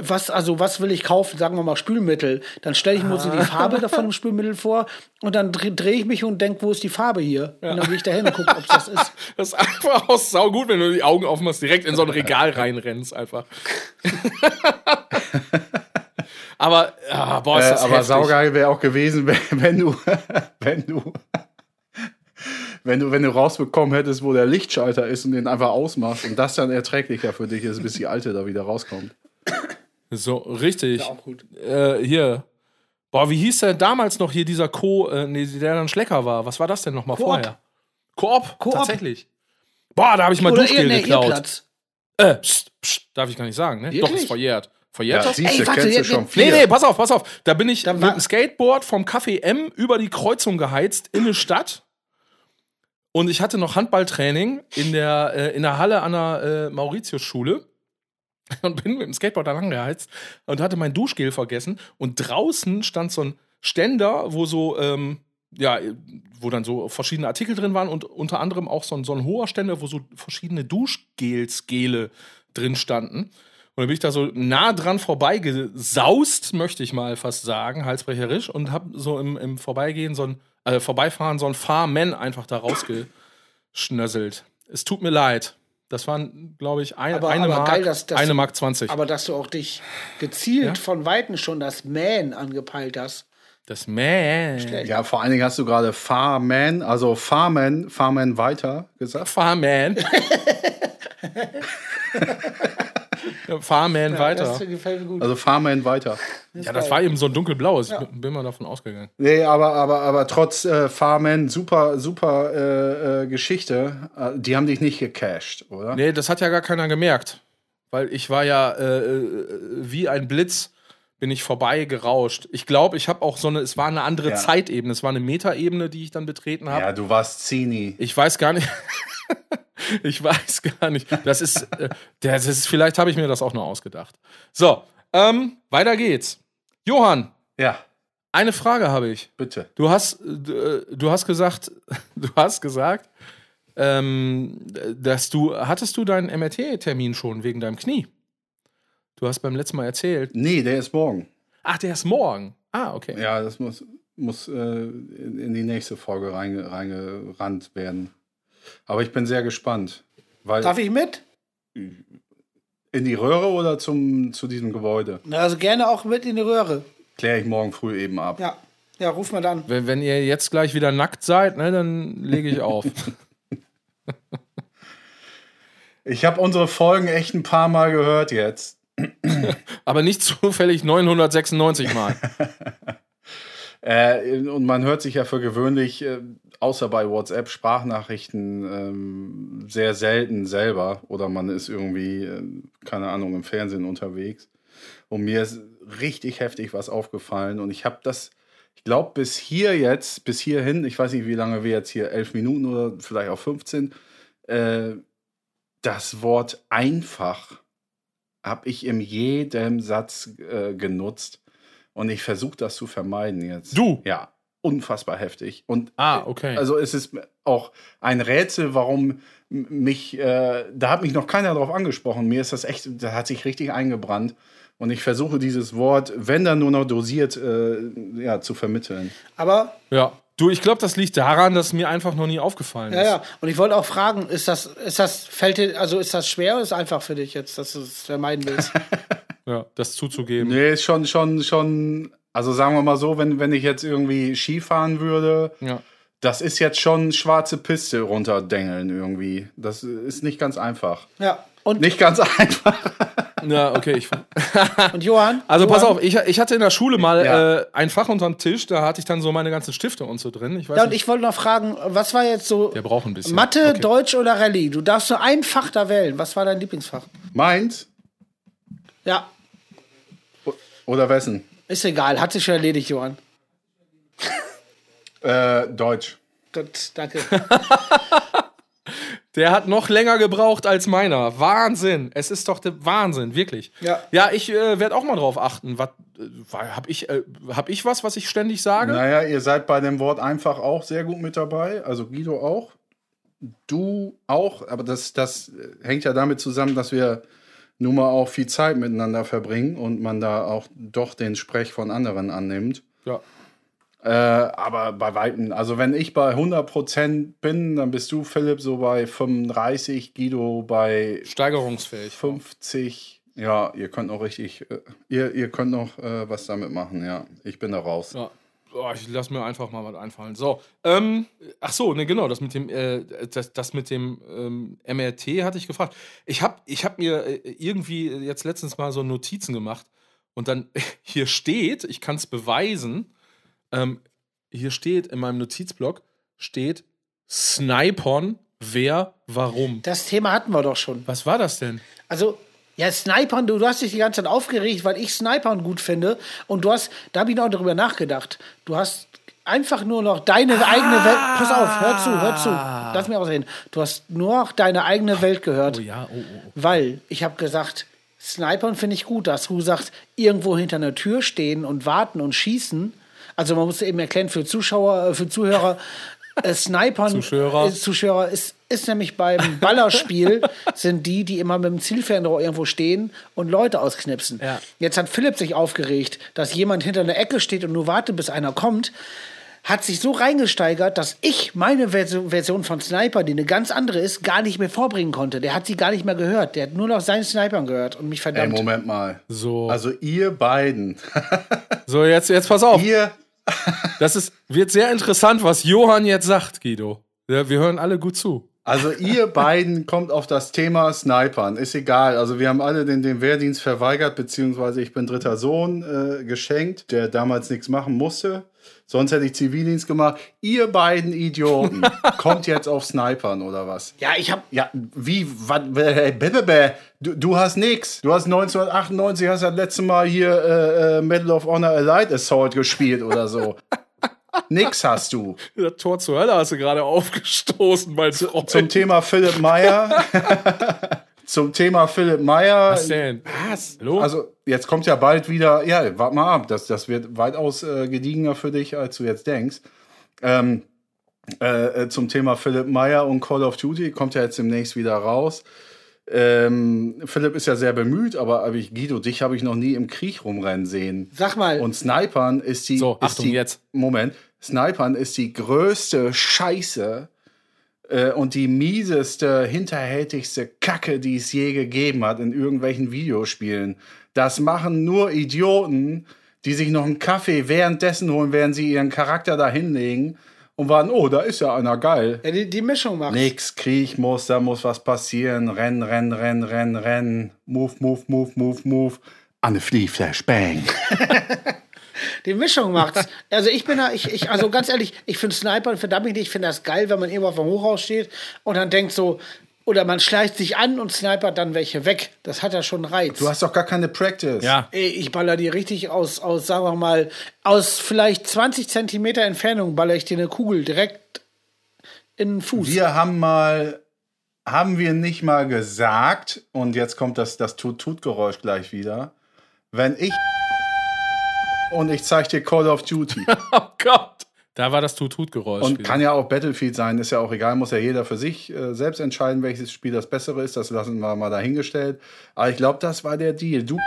was, also was will ich kaufen? Sagen wir mal Spülmittel. Dann stelle ich mir so die Farbe davon im Spülmittel vor und dann drehe dreh ich mich und denke, wo ist die Farbe hier? Und dann gehe ich da hin und gucke, ob es das ist. <laughs> Das ist einfach auch saugut, wenn du die Augen aufmachst, direkt in so ein Regal reinrennst einfach. <laughs> Aber, ah, boah, ist Äh, das aber heftig. saugeil wäre auch gewesen, wenn, <laughs> wenn du, wenn du, wenn du, wenn du rausbekommen hättest, wo der Lichtschalter ist und den einfach ausmachst und das dann erträglicher für dich ist, bis die alte da wieder rauskommt. So, richtig. Auch gut. Äh, hier. Boah, wie hieß der damals noch hier, dieser Co., äh, nee, der dann Schlecker war? Was war das denn nochmal vorher? Koop, Coop. tatsächlich. Boah, da habe ich mal Oder Duschgel nee, geklaut. Platz. Äh, pst, pst, darf ich gar nicht sagen, ne? Doch, Wirklich? ist verjährt. Verjährt Ja, das? siehst Ey, du, warte, kennst du schon Nee, vier. nee, pass auf, pass auf. Da bin ich Dann mit dem Skateboard vom Café M über die Kreuzung geheizt in eine Stadt. Und ich hatte noch Handballtraining in der, äh, in der Halle an der äh, Mauritius-Schule. <laughs> Und bin mit dem Skateboard da lang geheizt und hatte mein Duschgel vergessen. Und draußen stand so ein Ständer, wo so, ähm, ja, wo dann so verschiedene Artikel drin waren und unter anderem auch so ein, so ein hoher Ständer, wo so verschiedene Duschgels, Gele drin standen. Und dann bin ich da so nah dran vorbeigesaust, möchte ich mal fast sagen, halsbrecherisch, und hab so im, im Vorbeigehen so ein, äh, Vorbeifahren so ein Fahrman einfach da rausgeschnösselt. Es tut mir leid. Das waren, glaube ich, ein, Aber- eine, aber Mark, geil, dass- dass eine du- Mark 20. Aber dass du auch dich gezielt Ja? von Weitem schon das Man angepeilt hast. das Man. Ja, vor allen Dingen hast du gerade Farman, also Farman, Farman weiter gesagt. Farman. <laughs> <laughs> Farman weiter. Das gefällt mir gut. Also Farman weiter. Ja, das war eben so ein dunkelblaues. Ich bin mal davon ausgegangen. Nee, aber, aber, aber trotz äh, Farman, super, super äh, äh, Geschichte. Äh, die haben dich nicht gecasht, oder? Nee, das hat ja gar keiner gemerkt. Weil ich war ja äh, äh, wie ein Blitz, bin ich vorbei gerauscht. Ich glaube, ich habe auch so eine, es war eine andere Ja. Zeitebene. Es war eine Metaebene, die ich dann betreten habe. Ja, du warst Zini. Ich weiß gar nicht. <laughs> <laughs> ich weiß gar nicht. Das ist, äh, das ist vielleicht habe ich mir das auch nur ausgedacht. So, ähm, weiter geht's. Johann, Ja, eine Frage habe ich. bitte. Du hast, du, äh, du hast gesagt, <laughs> du hast gesagt, ähm, dass du hattest du deinen MRT-Termin schon wegen deinem Knie. Du hast beim letzten Mal erzählt. Nee, der ist morgen. Ach, der ist morgen. Ah, okay. Ja, das muss, muss äh, in, in die nächste Folge reinge, reingerannt werden. Aber ich bin sehr gespannt. Weil Darf ich mit? in die Röhre oder zum, zu diesem Gebäude? Na, Also gerne auch mit in die Röhre. Kläre ich morgen früh eben ab. Ja, ja, ruf mal dann. Wenn, wenn ihr jetzt gleich wieder nackt seid, ne, dann lege ich auf. <laughs> Ich habe unsere Folgen echt ein paar Mal gehört jetzt. Aber nicht zufällig 996 Mal. <laughs> Äh, und man hört sich ja für gewöhnlich, äh, außer bei WhatsApp, Sprachnachrichten ähm, sehr selten selber. Oder man ist irgendwie, äh, keine Ahnung, im Fernsehen unterwegs. Und mir ist richtig heftig was aufgefallen. Und ich habe das, ich glaube, bis hier jetzt, bis hierhin, ich weiß nicht, wie lange wir jetzt hier, elf Minuten oder vielleicht auch 15, äh, das Wort einfach habe ich in jedem Satz äh, genutzt. Und ich versuche das zu vermeiden jetzt. Du? Ja, unfassbar heftig. Und Ah, okay. also es ist auch ein Rätsel, warum mich, äh, da hat mich noch keiner drauf angesprochen. Mir ist das echt, da hat sich richtig eingebrannt. Und ich versuche dieses Wort, wenn dann nur noch dosiert, äh, ja, zu vermitteln. Aber, ja. Du, ich glaube, das liegt daran, dass mir einfach noch nie aufgefallen ist. ja, ja. Und ich wollte auch fragen, ist das, ist das, fällt dir, also ist das schwer oder ist es einfach für dich jetzt, dass du es vermeiden willst? <laughs> Ja, das zuzugeben. Nee, ist schon, schon, schon, also sagen wir mal so, wenn, wenn ich jetzt irgendwie Ski fahren würde, Ja. das ist jetzt schon schwarze Piste runterdengeln irgendwie. Das ist nicht ganz einfach. ja. Und, Nicht ganz <laughs> einfach. Ja, okay. Ich, <laughs> und Johann? also pass Johann? auf, ich, ich hatte in der Schule mal Ja. äh, ein Fach unterm Tisch, da hatte ich dann so meine ganzen Stifte und so drin. Ich weiß Ja, und nicht, ich wollte noch fragen, was war jetzt so der braucht ein bisschen. Mathe, Okay. Deutsch oder Rallye? Du darfst nur ein Fach da wählen. Was war dein Lieblingsfach? Meint Ja, oder wessen? ist egal. Hat sich schon erledigt, Johann. Äh, Deutsch. Gut, danke. <laughs> Der hat noch länger gebraucht als meiner. Wahnsinn. Es ist doch der Wahnsinn, wirklich. Ja. Ja, ich äh, werde auch mal drauf achten. Was, äh, hab, ich, äh, hab ich was, was ich ständig sage? Naja, ihr seid bei dem Wort einfach auch sehr gut mit dabei. Also Guido auch. Du auch. Aber das, das hängt ja damit zusammen, dass wir nun mal auch viel Zeit miteinander verbringen und man da auch doch den Sprech von anderen annimmt. Ja. Äh, aber bei Weitem, also wenn ich bei 100% bin, dann bist du, Philipp, so bei 35, Guido bei Steigerungsfähig. 50. Ja, ihr könnt noch richtig, äh, ihr, ihr könnt noch äh, was damit machen, ja. Ich bin da raus. Ja. Oh, ich lass mir einfach mal was einfallen. So, ähm, ach so, ne, genau, das mit dem, äh, das, das mit dem ähm, MRT hatte ich gefragt. Ich habe ich hab mir äh, irgendwie jetzt letztens mal so Notizen gemacht und dann <laughs> hier steht, ich kann es beweisen, ähm, hier steht in meinem Notizblock, steht Snipern, wer, warum. Das Thema hatten wir doch schon. Was war das denn? Also, ja, Snipern, du, du hast dich die ganze Zeit aufgeregt, weil ich Snipern gut finde. Und du hast, da habe ich noch darüber nachgedacht. Du hast einfach nur noch deine eigene Welt. Pass auf, hör zu, hör zu. Lass mich ausreden. Du hast nur noch deine eigene Welt gehört. Oh ja, oh, oh, oh. Weil ich habe gesagt, Snipern finde ich gut, dass du sagst, irgendwo hinter einer Tür stehen und warten und schießen. Also man muss eben erklären für Zuschauer, äh, für Zuhörer, äh, Snipern Zuschauer. Ist, Zuschauer ist, ist nämlich beim Ballerspiel <laughs> sind die, die immer mit dem Zielfernrohr irgendwo stehen und Leute ausknipsen. Ja. Jetzt hat Philipp sich aufgeregt, dass jemand hinter einer Ecke steht und nur wartet, bis einer kommt. hat sich so reingesteigert, dass ich meine Version von Sniper, die eine ganz andere ist, gar nicht mehr vorbringen konnte. Der hat sie gar nicht mehr gehört. Der hat nur noch seinen Snipern gehört und mich Ey, verdammt. Moment mal. So. Also ihr beiden, So, jetzt, jetzt pass auf. ihr, Das ist, wird sehr interessant, was Johann jetzt sagt, Guido. Ja, wir hören alle gut zu. also ihr beiden kommt auf das Thema Snipern. Ist egal. Also wir haben alle den, den Wehrdienst verweigert, beziehungsweise ich bin dritter Sohn äh, geschenkt, der damals nichts machen musste. Sonst hätte ich Zivildienst gemacht. Ihr beiden Idioten <laughs> kommt jetzt auf Snipern oder was? Ja, ich habe Ja, wie, bäh. du, du hast nix. Du hast 1998, hast das letzte Mal hier äh, äh, Medal of Honor Elite Assault gespielt oder so. <laughs> nix hast du. Das Tor zur Hölle hast du gerade aufgestoßen, mein Freund. Zum Thema Philipp Meyer. <laughs> Zum Thema Philipp Meyer. Was denn? Was? Hallo? Also, jetzt kommt ja bald wieder, ja, warte mal ab, das, das wird weitaus äh, gediegener für dich, als du jetzt denkst. Ähm, äh, äh, zum Thema Philipp Meyer und Call of Duty kommt ja jetzt demnächst wieder raus. Ähm, Philipp ist ja sehr bemüht, aber, aber ich, Guido, dich habe ich noch nie im Krieg rumrennen sehen. Sag mal. Und Snipern ist die. So, ist Achtung, die, jetzt. Moment. Snipern ist die größte Scheiße und die mieseste, hinterhältigste Kacke, die es je gegeben hat in irgendwelchen Videospielen. Das machen nur Idioten, die sich noch einen Kaffee währenddessen holen, während sie ihren Charakter da hinlegen und warten, oh, da ist ja einer geil. ja, die, die Mischung macht. Nix, Krieg muss, da muss was passieren. Renn, renn, renn, renn, renn. Move, move, move, move, move. Anne Flee, Flash, Bang. Die Mischung macht's. <laughs> Also ich bin da, ich, ich also ganz ehrlich, ich finde Snipern verdammt nicht, ich finde das geil, wenn man irgendwo auf dem Hochhaus steht und dann denkt so, oder man schleicht sich an und snipert dann welche weg. Das hat ja schon Reiz. Du hast doch gar keine Practice. ja. Ich baller die richtig aus, aus, sagen wir mal, aus vielleicht 20 Zentimeter Entfernung baller ich dir eine Kugel direkt in den Fuß. Wir haben mal, haben wir nicht mal gesagt, und jetzt kommt das, das Tut-Tut-Geräusch gleich wieder, wenn ich und ich zeig dir Call of Duty. <laughs> Oh Gott. Da war das Tut-Tut-Geräusch. Und wieder. kann ja auch Battlefield sein, ist ja auch egal, muss ja jeder für sich äh, selbst entscheiden, welches Spiel das bessere ist. Das lassen wir mal dahingestellt. Aber ich glaube, das war der Deal. Du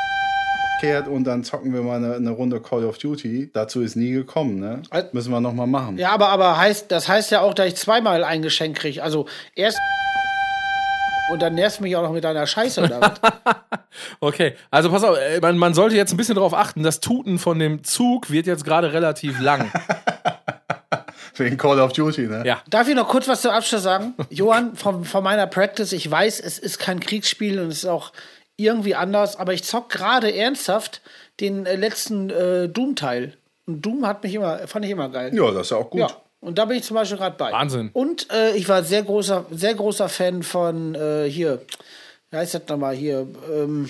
<laughs> kehrt und dann zocken wir mal eine, eine Runde Call of Duty. Dazu ist nie gekommen, ne? Müssen wir noch mal machen. Ja, aber, aber heißt, das heißt ja auch, dass ich zweimal ein Geschenk kriege. Also erst und dann nervst du mich auch noch mit deiner Scheiße oder was? <laughs> Okay, also pass auf, äh, man, man sollte jetzt ein bisschen darauf achten, das Tuten von dem Zug wird jetzt gerade relativ lang. <laughs> Wegen Call of Duty, ne? Ja. Darf ich noch kurz was zum Abschluss sagen? Johann, von, von meiner Practice, ich weiß, es ist kein Kriegsspiel und es ist auch irgendwie anders, aber ich zock gerade ernsthaft den äh, letzten äh, Doom-Teil. Und Doom hat mich immer, fand ich immer geil. Ja, das ist ja auch gut. Ja, und da bin ich zum Beispiel gerade bei. Wahnsinn. Und äh, ich war sehr großer, sehr großer Fan von äh, hier, wie heißt das nochmal hier, ähm,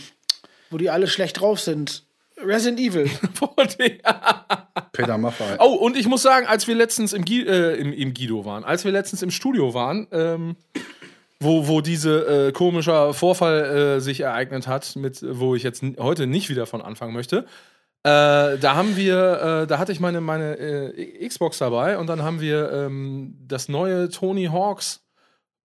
wo die alle schlecht drauf sind. Resident Evil. <laughs> <laughs> Peter Maffay. Oh, und ich muss sagen, als wir letztens im, Gui äh, im, im Guido waren, als wir letztens im Studio waren, ähm, wo, wo diese äh, komischer Vorfall äh, sich ereignet hat, mit, wo ich jetzt heute nicht wieder von anfangen möchte, äh, da haben wir, äh, da hatte ich meine, meine äh, Xbox dabei und dann haben wir ähm, das neue Tony Hawks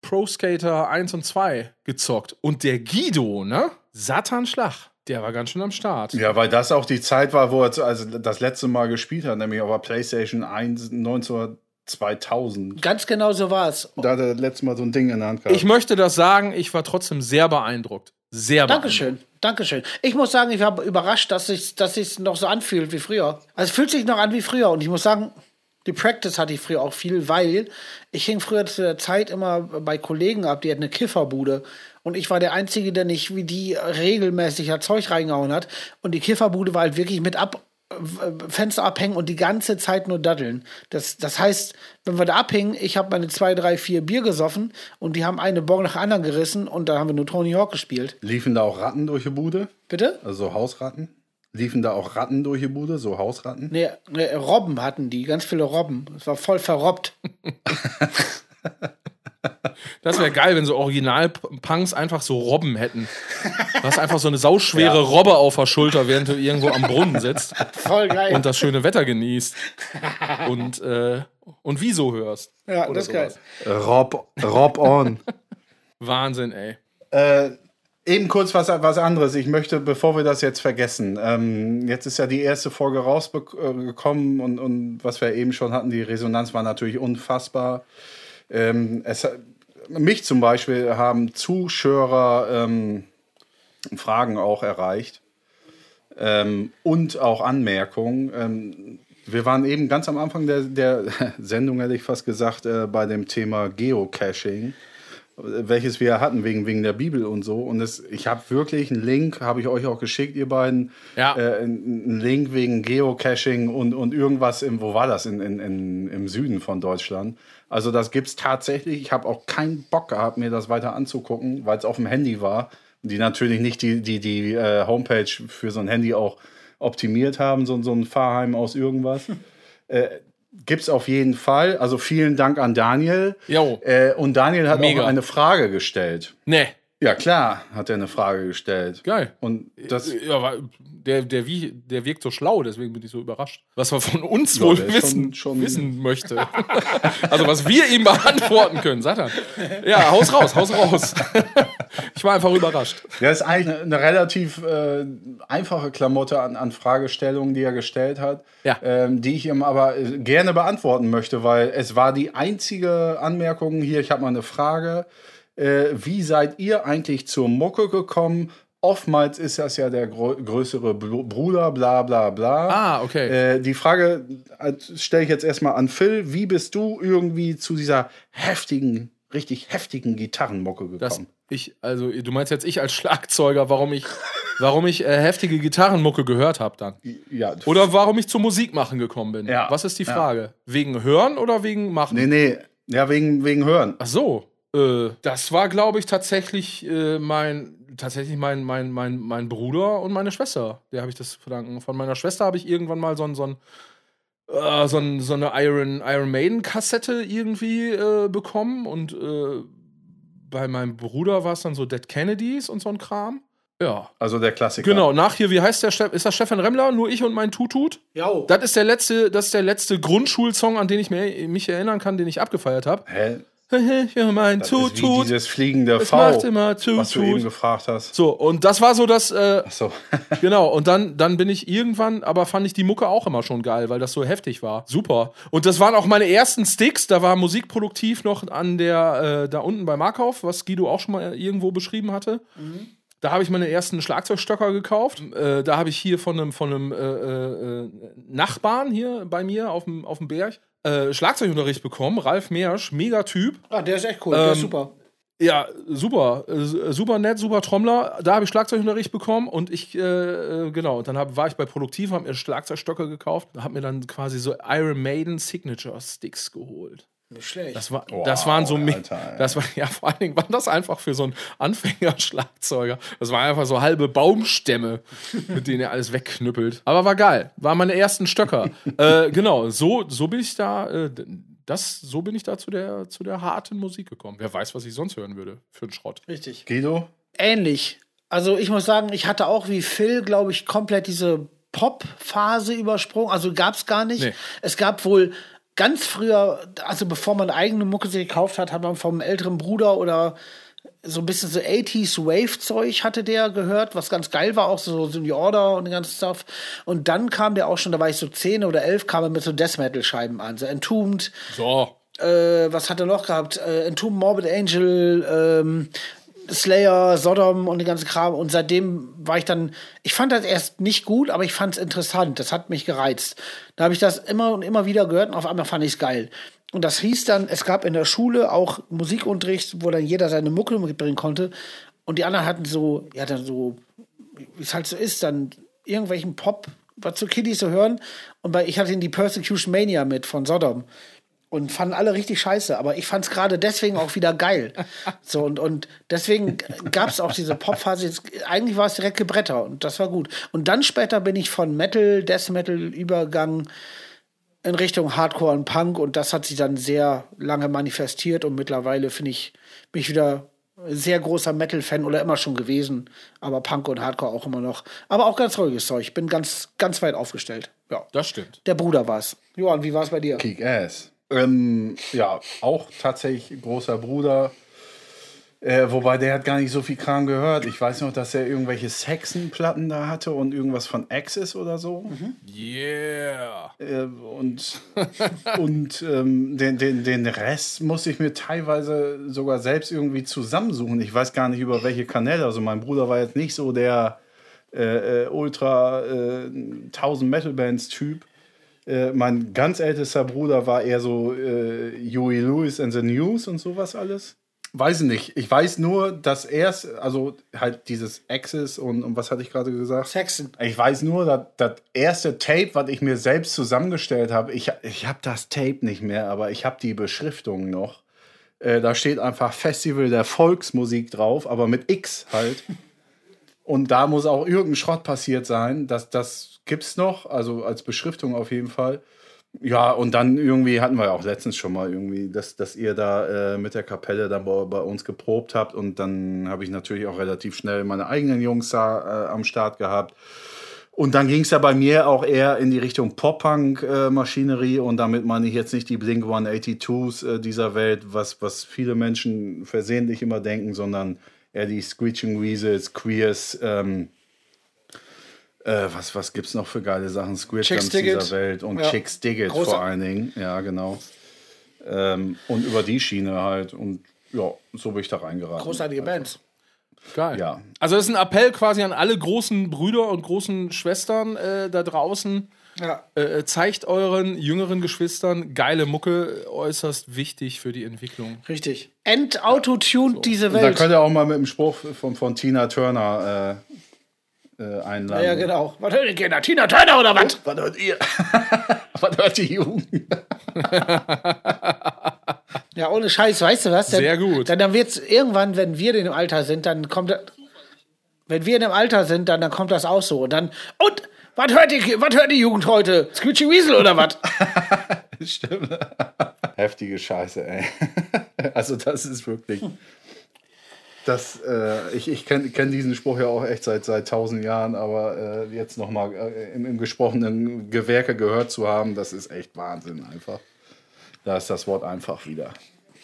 Pro Skater 1 und 2 gezockt. Und der Guido, ne? Satanschlag, der war ganz schön am Start. Ja, weil das auch die Zeit war, wo er zu- also das letzte Mal gespielt hat, nämlich auf der PlayStation 1 19 2000. Ganz genau so war es. Da hat er das letzte Mal so ein Ding in der Hand gehabt. Ich möchte das sagen, ich war trotzdem sehr beeindruckt. Sehr Dankeschön, Dankeschön. Ich muss sagen, ich war überrascht, dass sich dass noch so anfühlt wie früher. Also es fühlt sich noch an wie früher und ich muss sagen, die Practice hatte ich früher auch viel, weil ich hing früher zu der Zeit immer bei Kollegen ab, die hatten eine Kifferbude und ich war der Einzige, der nicht wie die regelmäßig Zeug reingehauen hat und die Kifferbude war halt wirklich mit ab Fenster abhängen und die ganze Zeit nur daddeln. Das, das heißt, wenn wir da abhingen, ich habe meine zwei, drei, vier Bier gesoffen und die haben eine Bon nach der anderen gerissen und da haben wir nur Tony Hawk gespielt. Liefen da auch Ratten durch die Bude? Bitte? Also so Hausratten? Liefen da auch Ratten durch die Bude, so Hausratten? Nee, nee, Robben hatten die, ganz viele Robben. Es war voll verrobbt. <laughs> Das wäre geil, wenn so Original-Punks einfach so Robben hätten. Du hast einfach so eine sauschwere Ja. Robbe auf der Schulter, während du irgendwo am Brunnen sitzt Voll geil. und das schöne Wetter genießt. Und, äh, und Wieso hörst. ja, Oder das ist geil. Rob, Rob on. <laughs> Wahnsinn, ey. äh, Eben kurz was, was anderes. Ich möchte, bevor wir das jetzt vergessen, ähm, jetzt ist ja die erste Folge rausgekommen und, und was wir eben schon hatten, die Resonanz war natürlich unfassbar. Ähm, es, mich zum Beispiel haben Zuschauer ähm, Fragen auch erreicht ähm, und auch Anmerkungen. Ähm, wir waren eben ganz am Anfang der, der <laughs> Sendung, hätte ich fast gesagt, äh, bei dem Thema Geocaching welches wir hatten wegen, wegen der Bibel und so. Und das, ich habe wirklich einen Link, habe ich euch auch geschickt, ihr beiden. Ja. Äh, einen Link wegen Geocaching und, und irgendwas im, wo war das? In, in, in, Im Süden von Deutschland. Also das gibt es tatsächlich. Ich habe auch keinen Bock gehabt, mir das weiter anzugucken, weil es auf dem Handy war. Die natürlich nicht die, die, die äh, Homepage für so ein Handy auch optimiert haben, so, so ein Fahrheim aus irgendwas. <laughs> äh, Gibt's auf jeden Fall. Also vielen Dank an Daniel. Jo. Äh, und Daniel hat Mega. auch eine Frage gestellt. Nee. Ja, klar, hat er eine Frage gestellt. Geil. Und das. Ja, aber der, der, wie, der wirkt so schlau, deswegen bin ich so überrascht. Was er von uns Ja, wohl wissen, schon- schon- wissen möchte. <laughs> also, was wir ihm beantworten können, sagt er. Ja, haus raus, haus raus. <laughs> ich war einfach überrascht. Das ist eigentlich eine, eine relativ äh, einfache Klamotte an, an Fragestellungen, die er gestellt hat, Ja. ähm, die ich ihm aber äh, gerne beantworten möchte, weil es war die einzige Anmerkung hier. Ich habe mal eine Frage. Äh, wie seid ihr eigentlich zur Mucke gekommen? Oftmals ist das ja der grö größere Br Bruder, bla bla bla. Ah, okay. Äh, die Frage äh, stelle ich jetzt erstmal an Phil. Wie bist du irgendwie zu dieser heftigen, richtig heftigen Gitarrenmucke Das gekommen? ich, also du meinst jetzt ich als Schlagzeuger, warum ich, warum ich äh, heftige Gitarrenmucke gehört habe dann? ja, Oder warum ich zum Musik machen gekommen bin? Ja. Was ist die Ja. Frage? Wegen Hören oder wegen Machen? Nee, nee. Ja, wegen, wegen Hören. Ach so. Äh, das war, glaube ich, tatsächlich äh, mein tatsächlich mein, mein, mein, mein Bruder und meine Schwester. Der habe ich das zu verdanken. Von meiner Schwester habe ich irgendwann mal so ein, so ein äh, so, ein, so eine Iron, Iron Maiden Kassette irgendwie äh, bekommen und äh, bei meinem Bruder war es dann so Dead Kennedys und so ein Kram. Ja. Also der Klassiker. Genau, nach hier, wie heißt der? Ist das Stefan Remmler? Nur ich und mein Tutut? Ja. Das ist der letzte, das ist der letzte Grundschulsong, an den ich mir, mich erinnern kann, den ich abgefeiert habe. Hä? Ja, mein Das ist wie Tutut. dieses fliegende Es V, macht immer was du eben Tutut. gefragt hast. So, und das war so das, äh, Ach so. <laughs> genau, und dann, dann bin ich irgendwann, aber fand ich die Mucke auch immer schon geil, weil das so heftig war. Super. Und das waren auch meine ersten Sticks, da war Musikproduktiv noch an der, äh, da unten bei Markauf, was Guido auch schon mal irgendwo beschrieben hatte. Da habe ich meine ersten Schlagzeugstöcker gekauft. Äh, da habe ich hier von einem, von einem äh, äh, äh, Nachbarn hier bei mir auf dem, auf dem Berg äh, Schlagzeugunterricht bekommen. Ralf Meersch, mega Typ. Ah, der ist echt cool, der ist Ähm, super. Ja, super. Äh, super nett, super Trommler. Da habe ich Schlagzeugunterricht bekommen und ich, äh, äh, genau, und dann hab, war ich bei Produktiv, habe mir Schlagzeugstöcker gekauft, habe mir dann quasi so Iron Maiden Signature Sticks geholt. Nicht schlecht. Das, war, Wow, das waren so, Alter, das war, ja, vor allen Dingen waren das einfach für so einen Anfänger-Schlagzeuger. Das waren einfach so halbe Baumstämme, mit denen er alles wegknüppelt. Aber war geil. Waren meine ersten Stöcker. <laughs> äh, genau, so, so bin ich da, äh, das, so bin ich da zu der, zu der harten Musik gekommen. Wer weiß, was ich sonst hören würde für einen Schrott. Richtig. Guido? Ähnlich. Also ich muss sagen, ich hatte auch wie Phil, glaube ich, komplett diese Pop-Phase übersprungen. Also gab es gar nicht. Nee. Es gab wohl ganz früher, also bevor man eigene Mucke sich gekauft hat, hat man vom älteren Bruder oder so ein bisschen so 80s Wave-Zeug hatte der gehört, was ganz geil war, auch so, so New Order und den ganzen Stuff. Und dann kam der auch schon, da war ich so 10 oder 11, kam er mit so Death Metal-Scheiben an. So Entombed, So. äh, was hat er noch gehabt? Äh, Entombed Morbid Angel, ähm, Slayer, Sodom und den ganzen Kram. Und seitdem war ich dann, ich fand das erst nicht gut, aber ich fand es interessant. Das hat mich gereizt. Da habe ich das immer und immer wieder gehört und auf einmal fand ich es geil. Und das hieß dann, es gab in der Schule auch Musikunterricht, wo dann jeder seine Mucke mitbringen konnte. Und die anderen hatten so, ja, dann so, wie es halt so ist, dann irgendwelchen Pop, was so Kiddies so hören. Und bei, ich hatte die Persecution Mania mit von Sodom. Und fanden alle richtig scheiße, aber ich fand es gerade deswegen auch wieder geil. So, und, und deswegen gab es auch diese Popphase. Jetzt- Eigentlich war es direkt Gebretter und das war gut. Und dann später bin ich von Metal, Death Metal übergegangen in Richtung Hardcore und Punk und das hat sich dann sehr lange manifestiert und mittlerweile finde ich mich wieder sehr großer Metal-Fan oder immer schon gewesen, aber Punk und Hardcore auch immer noch. Aber auch ganz ruhiges Zeug. Ich bin ganz, ganz weit aufgestellt. Ja. Das stimmt. Der Bruder war's. Johann, wie war's bei dir? Kick Ass. Ähm, ja, auch tatsächlich großer Bruder. Äh, wobei der hat gar nicht so viel Kram gehört. Ich weiß noch, dass er irgendwelche Saxon-Platten da hatte und irgendwas von Axis oder so. Yeah. Äh, und und ähm, den, den, den Rest musste ich mir teilweise sogar selbst irgendwie zusammensuchen. Ich weiß gar nicht über welche Kanäle. Also mein Bruder war jetzt nicht so der äh, äh, Ultra äh, 1000 Metal Bands Typ. Äh, mein ganz ältester Bruder war eher so äh, Huey Lewis and the News und sowas alles. Weiß ich nicht. Ich weiß nur, dass erst, also halt dieses Axis und, und was hatte ich gerade gesagt? Saxon. Ich weiß nur, dass das erste Tape, was ich mir selbst zusammengestellt habe, ich, ich habe das Tape nicht mehr, aber ich habe die Beschriftung noch. Äh, da steht einfach Festival der Volksmusik drauf, aber mit X halt. <laughs> Und da muss auch irgendein Schrott passiert sein. Das, das gibt's noch, also als Beschriftung auf jeden Fall. Ja, und dann irgendwie hatten wir ja auch letztens schon mal irgendwie, dass, dass ihr da äh, mit der Kapelle dann bei, bei uns geprobt habt. Und dann habe ich natürlich auch relativ schnell meine eigenen Jungs da äh, am Start gehabt. Und dann ging es ja bei mir auch eher in die Richtung Pop-Punk-Maschinerie. und damit meine ich jetzt nicht die Blink 182s äh, dieser Welt, was, was viele Menschen versehentlich immer denken, sondern eher die Screeching Weasels, Queers, ähm, äh, was, was gibt's noch für geile Sachen? Squid Chicks Jams dieser Dig It. Welt und Ja. Chicks Dig It Großer- vor allen Dingen. Ja, genau. Ähm, und über die Schiene halt. Und ja, so bin ich da reingeraten. Großartige Bands. Geil. Ja. Also das ist ein Appell quasi an alle großen Brüder und großen Schwestern äh, da draußen. Ja. Äh, zeigt euren jüngeren Geschwistern geile Mucke, äußerst wichtig für die Entwicklung. Richtig. Entautotuned diese Und da Welt. könnt ihr auch mal mit dem Spruch von, von Tina Turner äh, einladen. ja, genau. Was hört ihr gerne? Tina Turner oder was? Was hört ihr? <laughs> was hört die Jugend? <laughs> Ja, ohne Scheiß, weißt du was? Dann, Sehr gut. Dann, dann wird's irgendwann, wenn wir in dem Alter sind, dann kommt das- wenn wir in dem Alter sind, dann, dann kommt das auch so. Und dann, und was hört die, was hört die Jugend heute? Screechy Weasel oder was? <laughs> Stimmt. Heftige Scheiße, ey. Also das ist wirklich. Das, äh, ich ich kenne kenn diesen Spruch ja auch echt seit seit tausend Jahren, aber äh, jetzt nochmal äh, im, im gesprochenen Gewerke gehört zu haben, das ist echt Wahnsinn einfach. Da ist das Wort einfach wieder.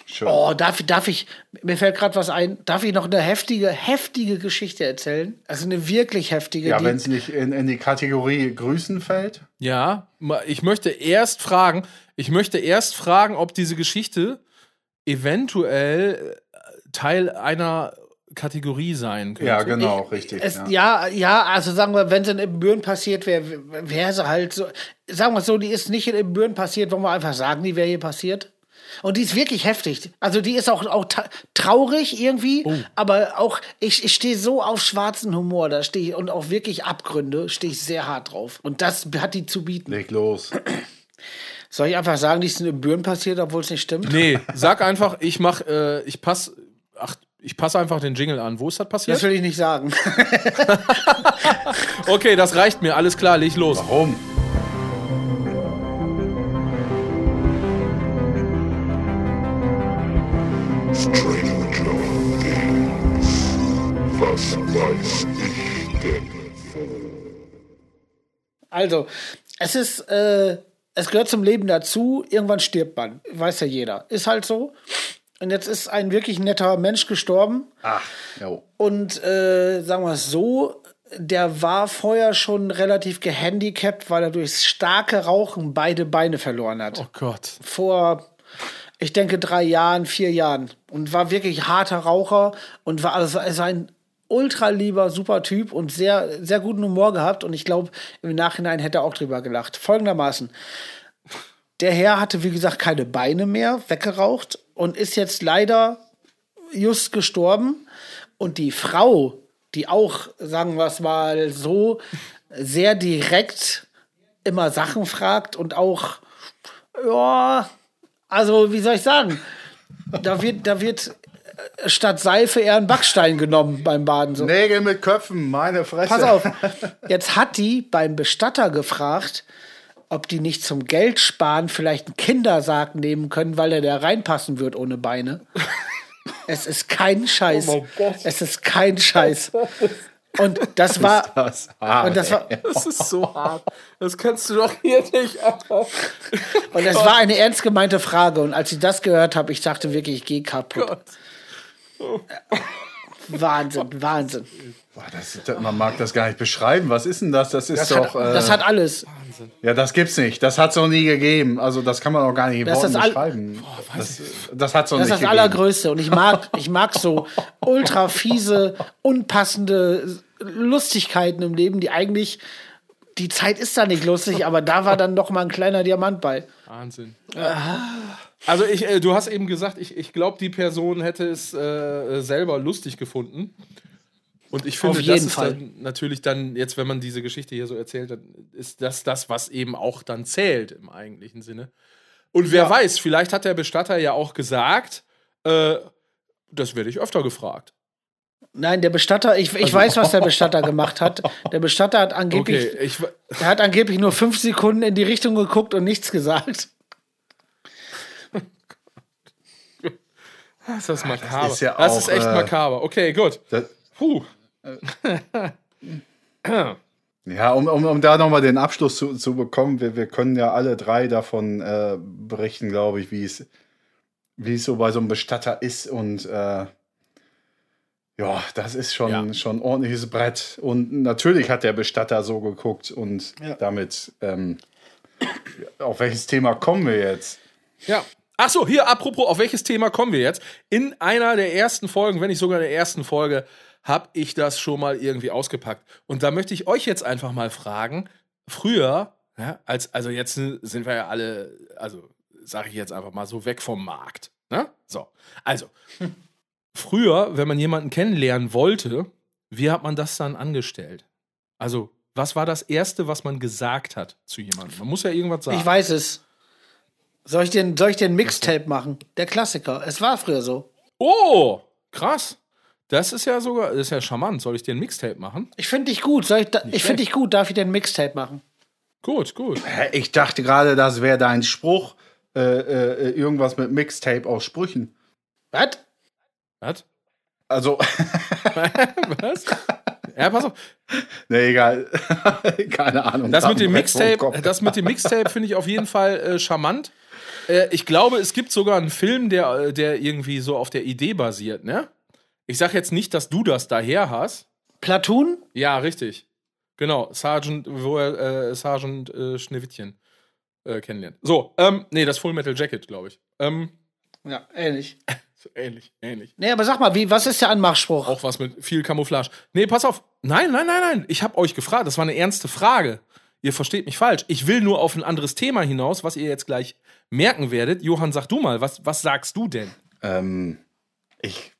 Schön. Oh, darf, darf ich, mir fällt gerade was ein, darf ich noch eine heftige, heftige Geschichte erzählen? Also eine wirklich heftige. ja, wenn es nicht in, in die Kategorie Grüßen fällt. Ja, ich möchte erst fragen, ich möchte erst fragen, ob diese Geschichte eventuell äh, Teil einer Kategorie sein könnte. Ja, genau, richtig. Es, ja. ja. ja, also sagen wir, wenn es in Ibbenbüren passiert wäre, wäre sie halt so. Sagen wir es so, die ist nicht in Ibbenbüren passiert, wollen wir einfach sagen, die wäre hier passiert. Und die ist wirklich heftig. Also die ist auch, auch ta- traurig irgendwie, Oh. aber auch, ich, ich stehe so auf schwarzen Humor, da stehe ich, und auch wirklich Abgründe, stehe ich sehr hart drauf. Und das hat die zu bieten. Leg los. Soll ich einfach sagen, die ist in Ibbenbüren passiert, obwohl es nicht stimmt? Nee, sag einfach, ich mach, äh, ich pass, ach, ich passe einfach den Jingle an. Wo ist das passiert? Das will ich nicht sagen. <laughs> Okay, das reicht mir, alles klar, leg los. Warum? Was weiß ich denn? Also, es ist, äh, es gehört zum Leben dazu. Irgendwann stirbt man. Weiß ja jeder. Ist halt so. Und jetzt ist ein wirklich netter Mensch gestorben. Ach, jo. Und äh, sagen wir es so, der war vorher schon relativ gehandicapt, weil er durchs starke Rauchen beide Beine verloren hat. Oh Gott. Vor, ich denke, drei Jahren, vier Jahren. Und war wirklich harter Raucher und war also ist ein ultra lieber, super Typ und sehr, sehr guten Humor gehabt. Und ich glaube, im Nachhinein hätte er auch drüber gelacht. Folgendermaßen. Der Herr hatte, wie gesagt, keine Beine mehr, weggeraucht und ist jetzt leider just gestorben. Und die Frau, die auch, sagen wir es mal so, sehr direkt immer Sachen fragt und auch, ja, also wie soll ich sagen, da wird, da wird äh, statt Seife eher ein Backstein genommen beim Baden. So. Nägel mit Köpfen, meine Fresse. Pass auf, <laughs> jetzt hat die beim Bestatter gefragt, ob die nicht zum Geld sparen vielleicht einen Kindersarg nehmen können, weil er da reinpassen wird ohne Beine. <laughs> Es ist kein Scheiß. es ist kein Scheiß. <laughs> Und das war, Das hart, und das war, Das ist so hart. Das kannst du doch hier nicht <laughs> und das war eine ernst gemeinte Frage. Und als ich das gehört habe, ich dachte wirklich, ich gehe kaputt. Wahnsinn, Wahnsinn. Boah, das, das, man mag das gar nicht beschreiben. Was ist denn das? Das ist Das, doch. hat, äh, das hat alles. ja, das gibt's nicht. Das hat's noch nie gegeben. Also, das kann man auch gar nicht in Das Worten ist all- beschreiben. das, das hat's noch Das ist nicht das gegeben. Allergrößte. Und ich mag, <laughs> ich mag so ultra fiese, unpassende Lustigkeiten im Leben, die eigentlich. Die Zeit ist da nicht lustig, aber da war dann noch mal ein kleiner Diamant bei. Wahnsinn. Also ich, äh, du hast eben gesagt, ich, ich glaube, die Person hätte es äh, selber lustig gefunden. Und ich finde, Auf jeden das ist Fall. dann natürlich dann, jetzt, wenn man diese Geschichte hier so erzählt, dann ist das das, was eben auch dann zählt im eigentlichen Sinne. Und wer weiß, vielleicht hat der Bestatter ja auch gesagt, äh, das werde ich öfter gefragt. Nein, der Bestatter, ich, ich weiß, was der Bestatter <laughs> gemacht hat. Der Bestatter hat angeblich, Okay, ich, er hat angeblich nur fünf Sekunden in die Richtung geguckt und nichts gesagt. <laughs> das ist makaber. ist ja das auch, ist echt äh, makaber. Okay, gut. Das, Puh. Ja, um, um, um da nochmal den Abschluss zu, zu bekommen, wir, wir können ja alle drei davon äh, berichten, glaube ich, wie es, wie es so bei so einem Bestatter ist. Und äh, ja, das ist schon, Ja. schon ein ordentliches Brett. Und natürlich hat der Bestatter so geguckt und Ja. damit, ähm, auf welches Thema kommen wir jetzt? Ja. Ach so, hier, apropos, auf welches Thema kommen wir jetzt? In einer der ersten Folgen, wenn nicht sogar der ersten Folge, habe ich das schon mal irgendwie ausgepackt. Und da möchte ich euch jetzt einfach mal fragen, früher, ja, als, also jetzt sind wir ja alle, also sage ich jetzt einfach mal so weg vom Markt. Ne? So, also, <laughs> früher, wenn man jemanden kennenlernen wollte, wie hat man das dann angestellt? Also, was war das Erste, was man gesagt hat zu jemandem? Man muss ja irgendwas sagen. Ich weiß es. Soll ich den, soll ich den Mixtape machen? Der Klassiker. Es war früher so. Oh, krass. Das ist ja sogar, das ist ja charmant. Soll ich dir ein Mixtape machen? Ich finde dich gut. Soll ich, da, ich finde dich gut. Darf ich den Mixtape machen? Gut, gut. Hä, Ich dachte gerade, das wäre dein Spruch. Äh, äh, irgendwas mit Mixtape aus Sprüchen. Was? Was? Also, <laughs> <laughs> Was? Ja, pass auf. nee, egal. <laughs> Keine Ahnung. Das mit dem Mixtape, das mit dem Mixtape finde ich auf jeden Fall äh, charmant. Äh, ich glaube, es gibt sogar einen Film, der, äh, der irgendwie so auf der Idee basiert, ne? Ich sag jetzt nicht, dass du das daher hast. Platoon? Ja, richtig. Genau, Sergeant, wo er äh, Sergeant äh, Schneewittchen äh, kennenlernt. So, ähm, nee, das Full Metal Jacket, glaube ich. Ähm, Ja, ähnlich. <laughs> so ähnlich, ähnlich. Nee, aber sag mal, wie, was ist der Anmachspruch? Auch was mit viel Camouflage. Nee, pass auf. Nein, nein, nein, nein. Ich habe euch gefragt. Das war eine ernste Frage. Ihr versteht mich falsch. Ich will nur auf ein anderes Thema hinaus, was ihr jetzt gleich merken werdet. Johann, sag du mal, was, was sagst du denn? Ähm, ich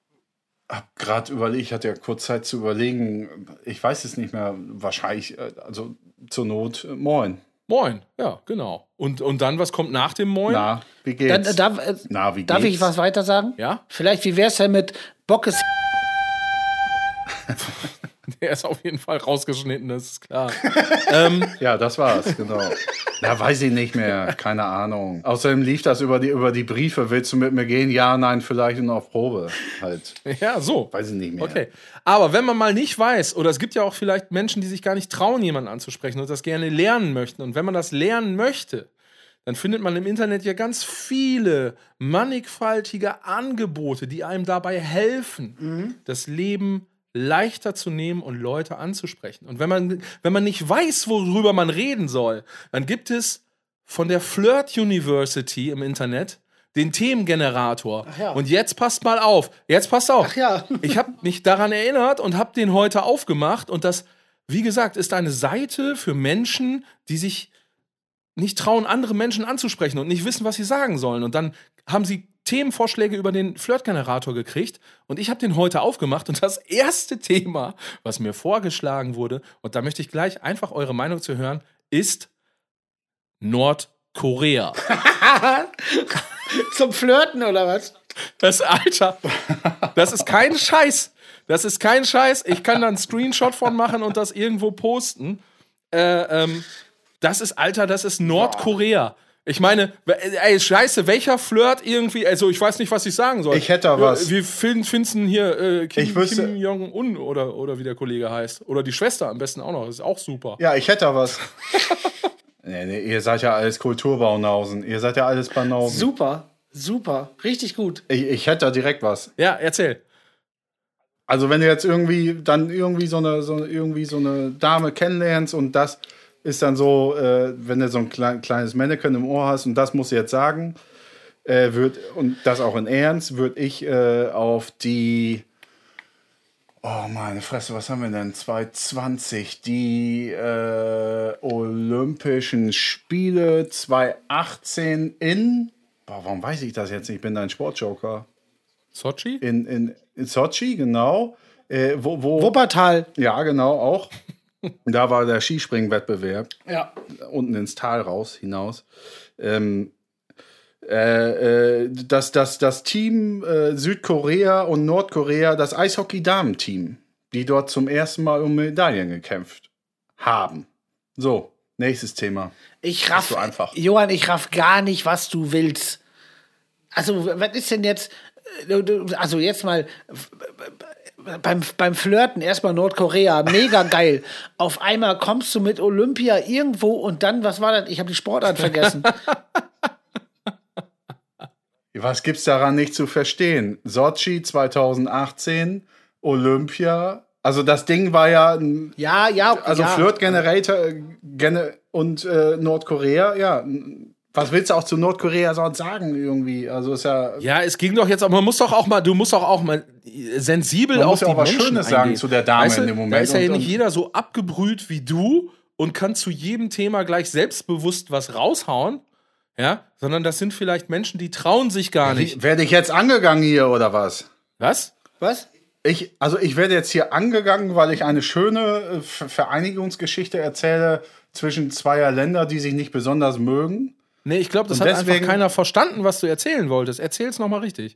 habe gerade überlegt, ich hatte ja kurz Zeit zu überlegen. Ich weiß es nicht mehr. Wahrscheinlich, äh, also zur Not, äh, moin. Moin. Ja, genau. Und, und dann, was kommt nach dem Moin? Na, wie Dann, geht's? äh, darf, äh, Na, wie darf geht's? ich was weiter sagen? Ja? Vielleicht, wie wär's denn mit Bockes? <laughs> <laughs> Der ist auf jeden Fall rausgeschnitten, das ist klar. <laughs> ähm, Ja, das war's, genau. Ja, weiß ich nicht mehr. Keine Ahnung. Außerdem lief das über die, über die Briefe. Willst du mit mir gehen? Ja, nein, vielleicht und auf Probe. Halt. ja, so. Weiß ich nicht mehr. Okay. Aber wenn man mal nicht weiß, oder es gibt ja auch vielleicht Menschen, die sich gar nicht trauen, jemanden anzusprechen und das gerne lernen möchten. Und wenn man das lernen möchte, dann findet man im Internet ja ganz viele mannigfaltige Angebote, die einem dabei helfen, das Leben leichter zu nehmen und Leute anzusprechen. Und wenn man, wenn man nicht weiß, worüber man reden soll, dann gibt es von der Flirt University im Internet den Themengenerator. ja. Und jetzt passt mal auf. Jetzt passt auf. Ja. <laughs> Ich habe mich daran erinnert und habe den heute aufgemacht. Und das, wie gesagt, ist eine Seite für Menschen, die sich nicht trauen, andere Menschen anzusprechen und nicht wissen, was sie sagen sollen. Und dann haben sie Themenvorschläge über den Flirtgenerator gekriegt. Und ich habe den heute aufgemacht. Und das erste Thema, was mir vorgeschlagen wurde, und da möchte ich gleich einfach eure Meinung zu hören, ist Nordkorea. <laughs> Zum Flirten oder was? Das, Alter, das ist kein Scheiß. Das ist kein Scheiß. Ich kann da einen Screenshot von machen und das irgendwo posten. Äh, ähm, das ist, Alter, das ist Nordkorea. Ich meine, ey, scheiße, welcher Flirt irgendwie, also ich weiß nicht, was ich sagen soll. Ich hätte da was. Wie fin- findest du hier äh, Kim, Kim Jong-un oder, oder wie der Kollege heißt? Oder die Schwester am besten auch noch, das ist auch super. Ja, ich hätte da was. <laughs> nee, nee, ihr seid ja alles Kulturbaunausen. Ihr seid ja alles Banausen. Super, super, richtig gut. Ich, ich hätte da direkt was. Ja, erzähl. Also wenn du jetzt irgendwie dann irgendwie so eine, so, irgendwie so eine Dame kennenlernst und das ist dann so, äh, wenn du so ein klein, kleines Mannequin im Ohr hast und das musst du jetzt sagen, äh, wird, und das auch in Ernst, würde ich äh, auf die, oh meine Fresse, was haben wir denn, 2020, die äh, Olympischen Spiele 2018 in, boah, warum weiß ich das jetzt nicht, ich bin dein Sportjoker, Sochi? in, in, in Sochi, genau, äh, wo, wo, Wuppertal. ja, genau, auch. Da war der Skispringwettbewerb Ja. unten ins Tal raus hinaus. Ähm, äh, äh, das, das, das Team äh, Südkorea und Nordkorea, das Eishockey-Damen-Team, die dort zum ersten Mal um Medaillen gekämpft haben. So, nächstes Thema. Ich raff, so einfach. Johann, ich raff gar nicht, was du willst. Also, was ist denn jetzt, äh, also jetzt mal beim, beim Flirten erstmal Nordkorea, mega geil. Auf einmal kommst du mit Olympia irgendwo und dann, was war das? Ich habe die Sportart vergessen. <laughs> Was gibt's daran nicht zu verstehen? Sochi 2018, Olympia. Also das Ding war ja ein Ja, ja, Also ja. Flirt Generator äh, gene und äh, Nordkorea, ja. Was willst du auch zu Nordkorea sonst sagen irgendwie? Also ist ja. Ja, es ging doch jetzt, aber man muss doch auch mal, du musst doch auch mal sensibel Man auf muss ja die auch was Menschen Schönes sagen eingehen. zu der Dame weißt du, in dem Moment Da ist ja und- nicht jeder so abgebrüht wie du und kann zu jedem Thema gleich selbstbewusst was raushauen. Ja, sondern das sind vielleicht Menschen, die trauen sich gar nicht. Werde ich jetzt angegangen hier oder was? Was? Was? Ich, also ich werde jetzt hier angegangen, weil ich eine schöne äh, Ver- Vereinigungsgeschichte erzähle zwischen zweier Länder, die sich nicht besonders mögen. Nee, ich glaube, das Und hat deswegen- einfach keiner verstanden, was du erzählen wolltest. Erzähl's nochmal richtig.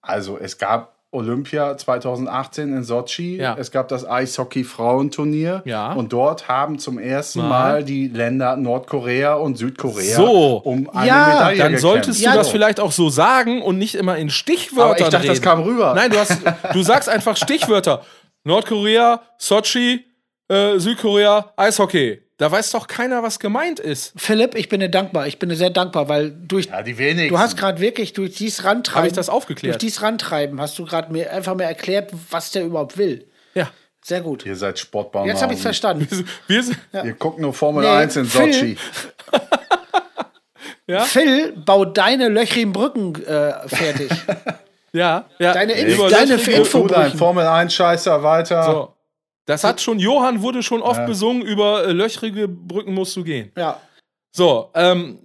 Also es gab Olympia 2018 in Sochi. Ja. Es gab das Eishockey-Frauenturnier. Ja. Und dort haben zum ersten Mal. Mal, die Länder Nordkorea und Südkorea So. um eine Ja, Medaille Dann gekämpft. solltest Ja, du das vielleicht auch so sagen und nicht immer in Stichwörtern Aber ich dachte, reden. das kam rüber. Nein, du, hast, du sagst einfach Stichwörter. Nordkorea, Sochi, äh, Südkorea, Eishockey. Da weiß doch keiner, was gemeint ist. Philipp, ich bin dir dankbar. Ich bin dir sehr dankbar, weil durch Ja, die wenigsten. Du hast gerade wirklich durch dieses Rantreiben. Habe ich das aufgeklärt? Durch dieses Rantreiben hast du gerade mir einfach mir erklärt, was der überhaupt will. Ja. Sehr gut. Ihr seid Sportbaum. Jetzt habe ich verstanden. Wir sind, Ihr guckt nur Formel Nee, 1 in Phil- Sochi. Ja? Phil, bau deine löchrigen Brücken äh, fertig. <laughs> ja, ja. Deine Info- Über deine Info- Du dein. Formel 1 Scheißer weiter. So. Das hat schon, Johann wurde schon oft besungen, über äh, löchrige Brücken musst du gehen. ja. So, ähm,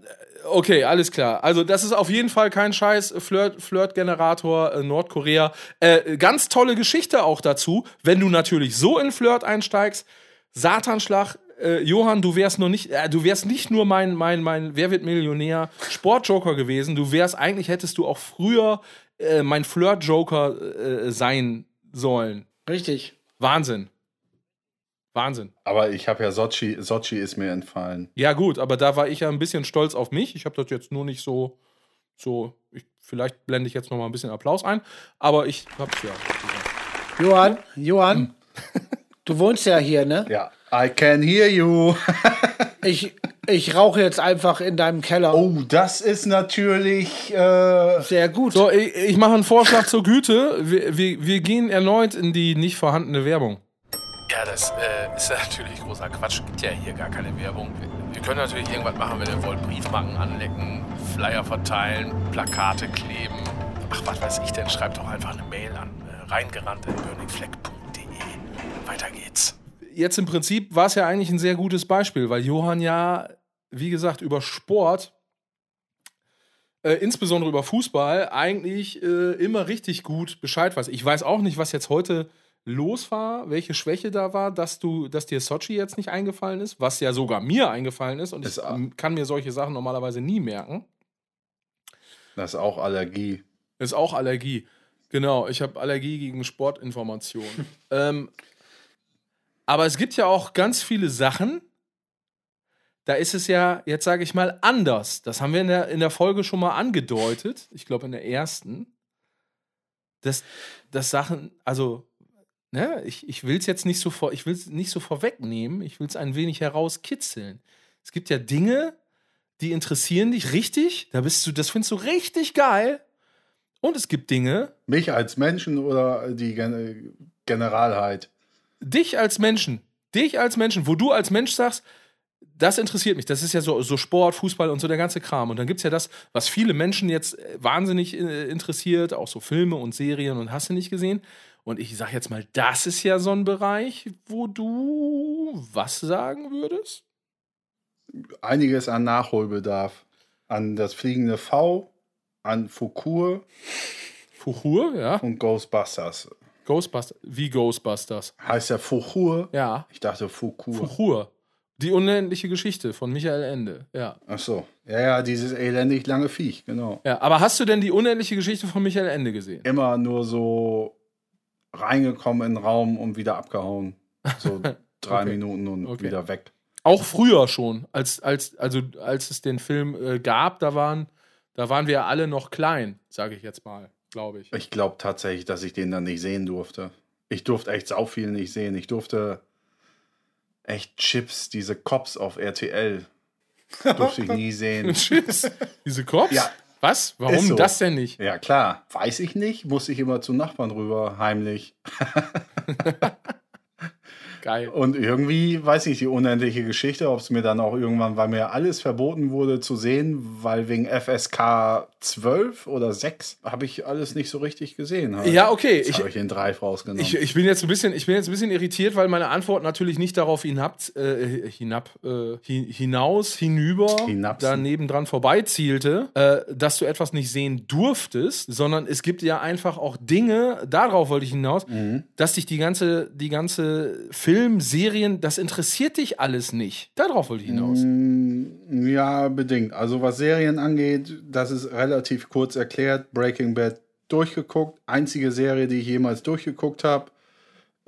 okay, alles klar. Also, das ist auf jeden Fall kein Scheiß. Flirt, Flirt-Generator äh, Nordkorea. Äh, ganz tolle Geschichte auch dazu, wenn du natürlich so in Flirt einsteigst. Satanschlag. Äh, Johann, du wärst nur nicht, äh, du wärst nicht nur mein, mein, mein Wer wird Millionär Sportjoker gewesen. Du wärst eigentlich hättest du auch früher äh, mein Flirt-Joker äh, sein sollen. Richtig. Wahnsinn. Wahnsinn. Aber ich habe ja Sochi, Sochi ist mir entfallen. Ja, gut, aber da war ich ja ein bisschen stolz auf mich. Ich habe das jetzt nur nicht so, so, ich, vielleicht blende ich jetzt noch mal ein bisschen Applaus ein, aber ich hab's ja. Johann, Johann, Hm. <laughs> du wohnst ja hier, ne? Ja. I can hear you. <laughs> Ich, ich rauche jetzt einfach in deinem Keller. Oh, das ist natürlich. Äh, Sehr gut. So, ich, ich mache einen Vorschlag zur Güte. Wir, wir, wir gehen erneut in die nicht vorhandene Werbung. Ja, das äh, ist <laughs> natürlich großer Quatsch. Gibt ja hier gar keine Werbung. Wir, wir können natürlich irgendwas machen, wenn ihr wollt. Briefmarken anlecken, Flyer verteilen, Plakate kleben. Ach, was weiß ich denn? Schreibt doch einfach eine Mail an äh, reingerannt.burningfleck.de. Weiter geht's. Jetzt im Prinzip war es ja eigentlich ein sehr gutes Beispiel, weil Johann ja, wie gesagt, über Sport, äh, insbesondere über Fußball, eigentlich äh, immer richtig gut Bescheid weiß. Ich weiß auch nicht, was jetzt heute los war, welche Schwäche da war, dass du, dass dir Sochi jetzt nicht eingefallen ist, was ja sogar mir eingefallen ist und ich Ist kann mir solche Sachen normalerweise nie merken. das ist auch Allergie. Ist auch Allergie. Genau, ich habe Allergie gegen Sportinformationen. <laughs> ähm, aber es gibt ja auch ganz viele Sachen, da ist es ja, jetzt sage ich mal, anders. Das haben wir in der, in der Folge schon mal angedeutet. Ich glaube, in der ersten. Dass, dass Sachen, also, ne, ich, ich will es jetzt nicht so vor, ich will es nicht so vorwegnehmen, ich will es ein wenig herauskitzeln. Es gibt ja Dinge, die interessieren dich richtig, da bist du, das findest du richtig geil. Und es gibt Dinge, Mich als Menschen oder die Gen Generalheit? dich als Menschen, dich als Menschen, wo du als Mensch sagst, das interessiert mich. Das ist ja so, so Sport, Fußball und so der ganze Kram. Und dann gibt es ja das, was viele Menschen jetzt äh, wahnsinnig äh, interessiert, auch so Filme und Serien und hast du nicht gesehen. Und ich sag jetzt mal, das ist ja so ein Bereich, wo du was sagen würdest? Einiges an Nachholbedarf. An das fliegende V, an Foucault Fuchur, ja. und Ghostbusters. Ghostbusters. Wie Ghostbusters? Heißt der Foucault? Ja. Ich dachte Foucault. Fuchur. Die unendliche Geschichte von Michael Ende. Ja. Ach so. Ja, ja, dieses elendig lange Viech, genau. ja. Aber hast du denn die unendliche Geschichte von Michael Ende gesehen? Immer nur so reingekommen in den Raum und wieder abgehauen. So <laughs> drei Okay. Minuten und Okay. wieder weg. Auch früher schon, als, als, also als es den Film äh, gab, da waren, da waren wir alle noch klein, sage ich jetzt mal, glaube ich. Ich glaube tatsächlich, dass ich den dann nicht sehen durfte. Ich durfte echt sau viel nicht sehen. Ich durfte echt Chips, diese Cops auf RTL. Durfte ich <laughs> nie sehen. Chips. Diese Cops? Ja. Was? Warum so. das denn nicht? Ja, klar. Weiß ich nicht. Muss ich immer zu Nachbarn rüber, heimlich. <laughs> Geil. Und irgendwie, weiß ich, die unendliche Geschichte, ob es mir dann auch irgendwann, weil mir alles verboten wurde zu sehen, weil wegen FSK 12 oder 6 habe ich alles nicht so richtig gesehen. Halt. Ja, okay. Jetzt Ich, habe ich den Drive rausgenommen. ich, ich, bin jetzt ein bisschen, ich bin jetzt ein bisschen irritiert, weil meine Antwort natürlich nicht darauf hinab, äh, hinab, äh, hi- hinaus, hinüber, Hinabsen. da nebendran vorbeizielte, äh, dass du etwas nicht sehen durftest, sondern es gibt ja einfach auch Dinge, darauf wollte ich hinaus, Mhm. dass dich die ganze, die ganze Film, Serien, das interessiert dich alles nicht. Darauf wollte ich hinaus. Mm, Ja, bedingt. Also was Serien angeht, das ist relativ kurz erklärt. Breaking Bad durchgeguckt. Einzige Serie, die ich jemals durchgeguckt habe.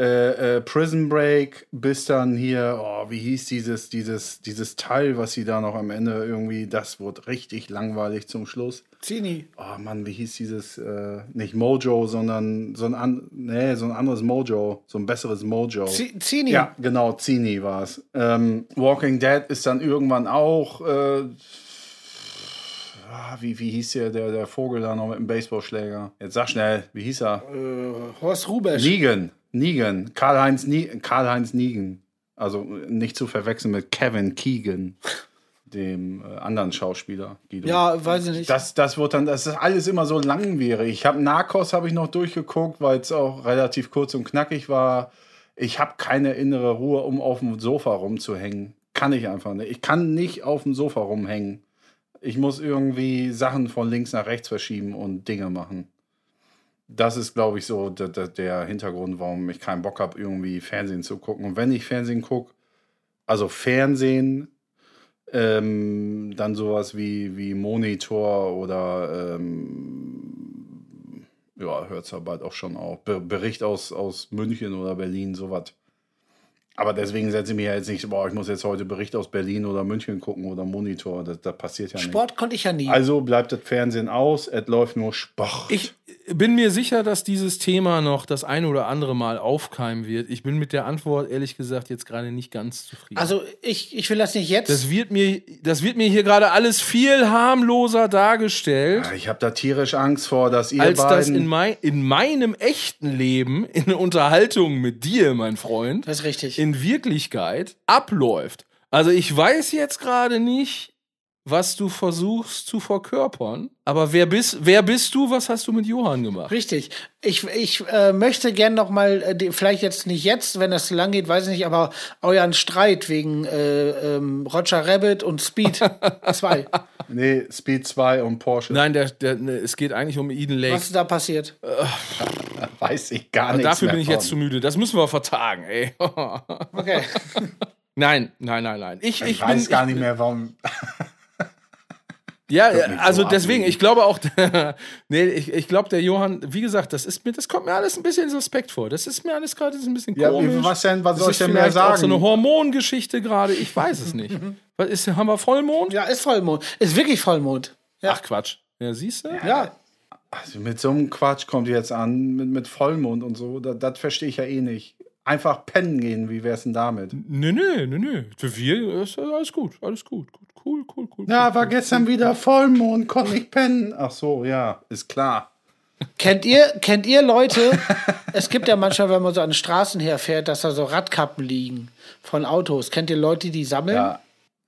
Äh, äh, Prison Break, bis dann hier, oh, wie hieß dieses, dieses, dieses Teil, was sie da noch am Ende irgendwie, das wurde richtig langweilig zum Schluss. Zini. Oh Mann, wie hieß dieses, äh, nicht Mojo, sondern so ein, an, nee, so ein anderes Mojo, so ein besseres Mojo. Z- Zini. Ja, genau, Zini war es. Ähm, Walking Dead ist dann irgendwann auch. Äh, ah, wie, wie hieß der, der, der Vogel da noch mit dem Baseballschläger? Jetzt sag schnell, wie hieß er? Äh, Horst Rubesch. Negan. Negan. Karl-Heinz Karl Negan. Also nicht zu verwechseln mit Kevin Keegan, dem äh, anderen Schauspieler. Guido. Ja, weiß ich nicht. Das, das wird dann, das ist alles immer so langwierig. Ich habe Narcos habe ich noch durchgeguckt, weil es auch relativ kurz und knackig war. Ich habe keine innere Ruhe, um auf dem Sofa rumzuhängen. Kann ich einfach nicht. Ich kann nicht auf dem Sofa rumhängen. Ich muss irgendwie Sachen von links nach rechts verschieben und Dinge machen. Das ist, glaube ich, so der, der, Hintergrund, warum ich keinen Bock habe, irgendwie Fernsehen zu gucken. Und wenn ich Fernsehen gucke, also Fernsehen, ähm, dann sowas wie, wie Monitor oder ähm, ja, hört es ja bald auch schon auf. Be Bericht aus, aus München oder Berlin, sowas. Aber deswegen setze ich mir ja jetzt nicht, boah, ich muss jetzt heute Bericht aus Berlin oder München gucken oder Monitor. Das, das passiert ja Sport konnte ich ja nie. nicht. Also bleibt das Fernsehen aus, es läuft nur Sport. Ich bin mir sicher, dass dieses Thema noch das ein oder andere Mal aufkeimen wird. Ich bin mit der Antwort ehrlich gesagt jetzt gerade nicht ganz zufrieden. also ich, ich will das nicht jetzt. das wird mir, das wird mir hier gerade alles viel harmloser dargestellt, ich habe da tierisch Angst vor, dass ihr als das beiden... in, mein, in meinem echten Leben, in Unterhaltung mit dir, mein Freund, das ist richtig. in Wirklichkeit abläuft. Also ich weiß jetzt gerade nicht, was du versuchst zu verkörpern. Aber wer bist, wer bist du? Was hast du mit Johann gemacht? Richtig. Ich, ich äh, möchte gern noch mal, äh, vielleicht jetzt nicht jetzt, wenn das zu lang geht, weiß ich nicht, aber euren Streit wegen äh, ähm, Roger Rabbit und Speed <laughs> 2. nee, Speed 2 und Porsche. Nein, der, der, ne, es geht eigentlich um Eden Lake. Was ist da passiert? <laughs> Weiß ich gar Aber nichts dafür mehr bin ich jetzt zu müde. Das müssen wir vertagen, ey. Okay. <laughs> nein, nein, nein, nein. Ich, Ich, ich weiß bin, gar ich, nicht mehr, warum... Ja, also so deswegen, ich glaube auch, <laughs> nee, ich, ich glaube, der Johann, wie gesagt, das ist mir, das kommt mir alles ein bisschen suspekt vor. Das ist mir alles gerade ein bisschen Ja, komisch. wie- was denn- was Das soll ich denn mehr vielleicht auch sagen? so eine Hormongeschichte gerade, ich weiß es nicht. <laughs> was ist, haben wir Vollmond? Ja, ist Vollmond. Ist wirklich Vollmond. Ach Quatsch. Ja, siehst du? Ja. Also mit so einem Quatsch kommt ihr jetzt an, mit, mit Vollmond und so. Das, das verstehe ich ja eh nicht. Einfach pennen gehen, wie wär's denn damit? Nö, nö, nö, nö. Für wir ist alles gut, alles gut. Cool, cool, cool. Ja, cool, war cool. gestern wieder Vollmond, konnte nicht pennen. Ach so, ja, ist klar. Kennt ihr, kennt ihr Leute, es gibt ja manchmal, wenn man so an den Straßen herfährt, dass da so Radkappen liegen von Autos. Kennt ihr Leute, die sammeln? Ja.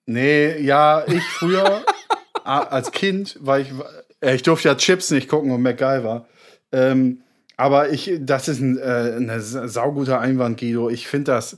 Nee, ja, ich früher <laughs> als Kind, weil ich, äh, ich durfte ja Chips nicht gucken und MacGyver. Ähm, aber ich, das ist ein äh, eine sa- sauguter Einwand, Guido. Ich finde das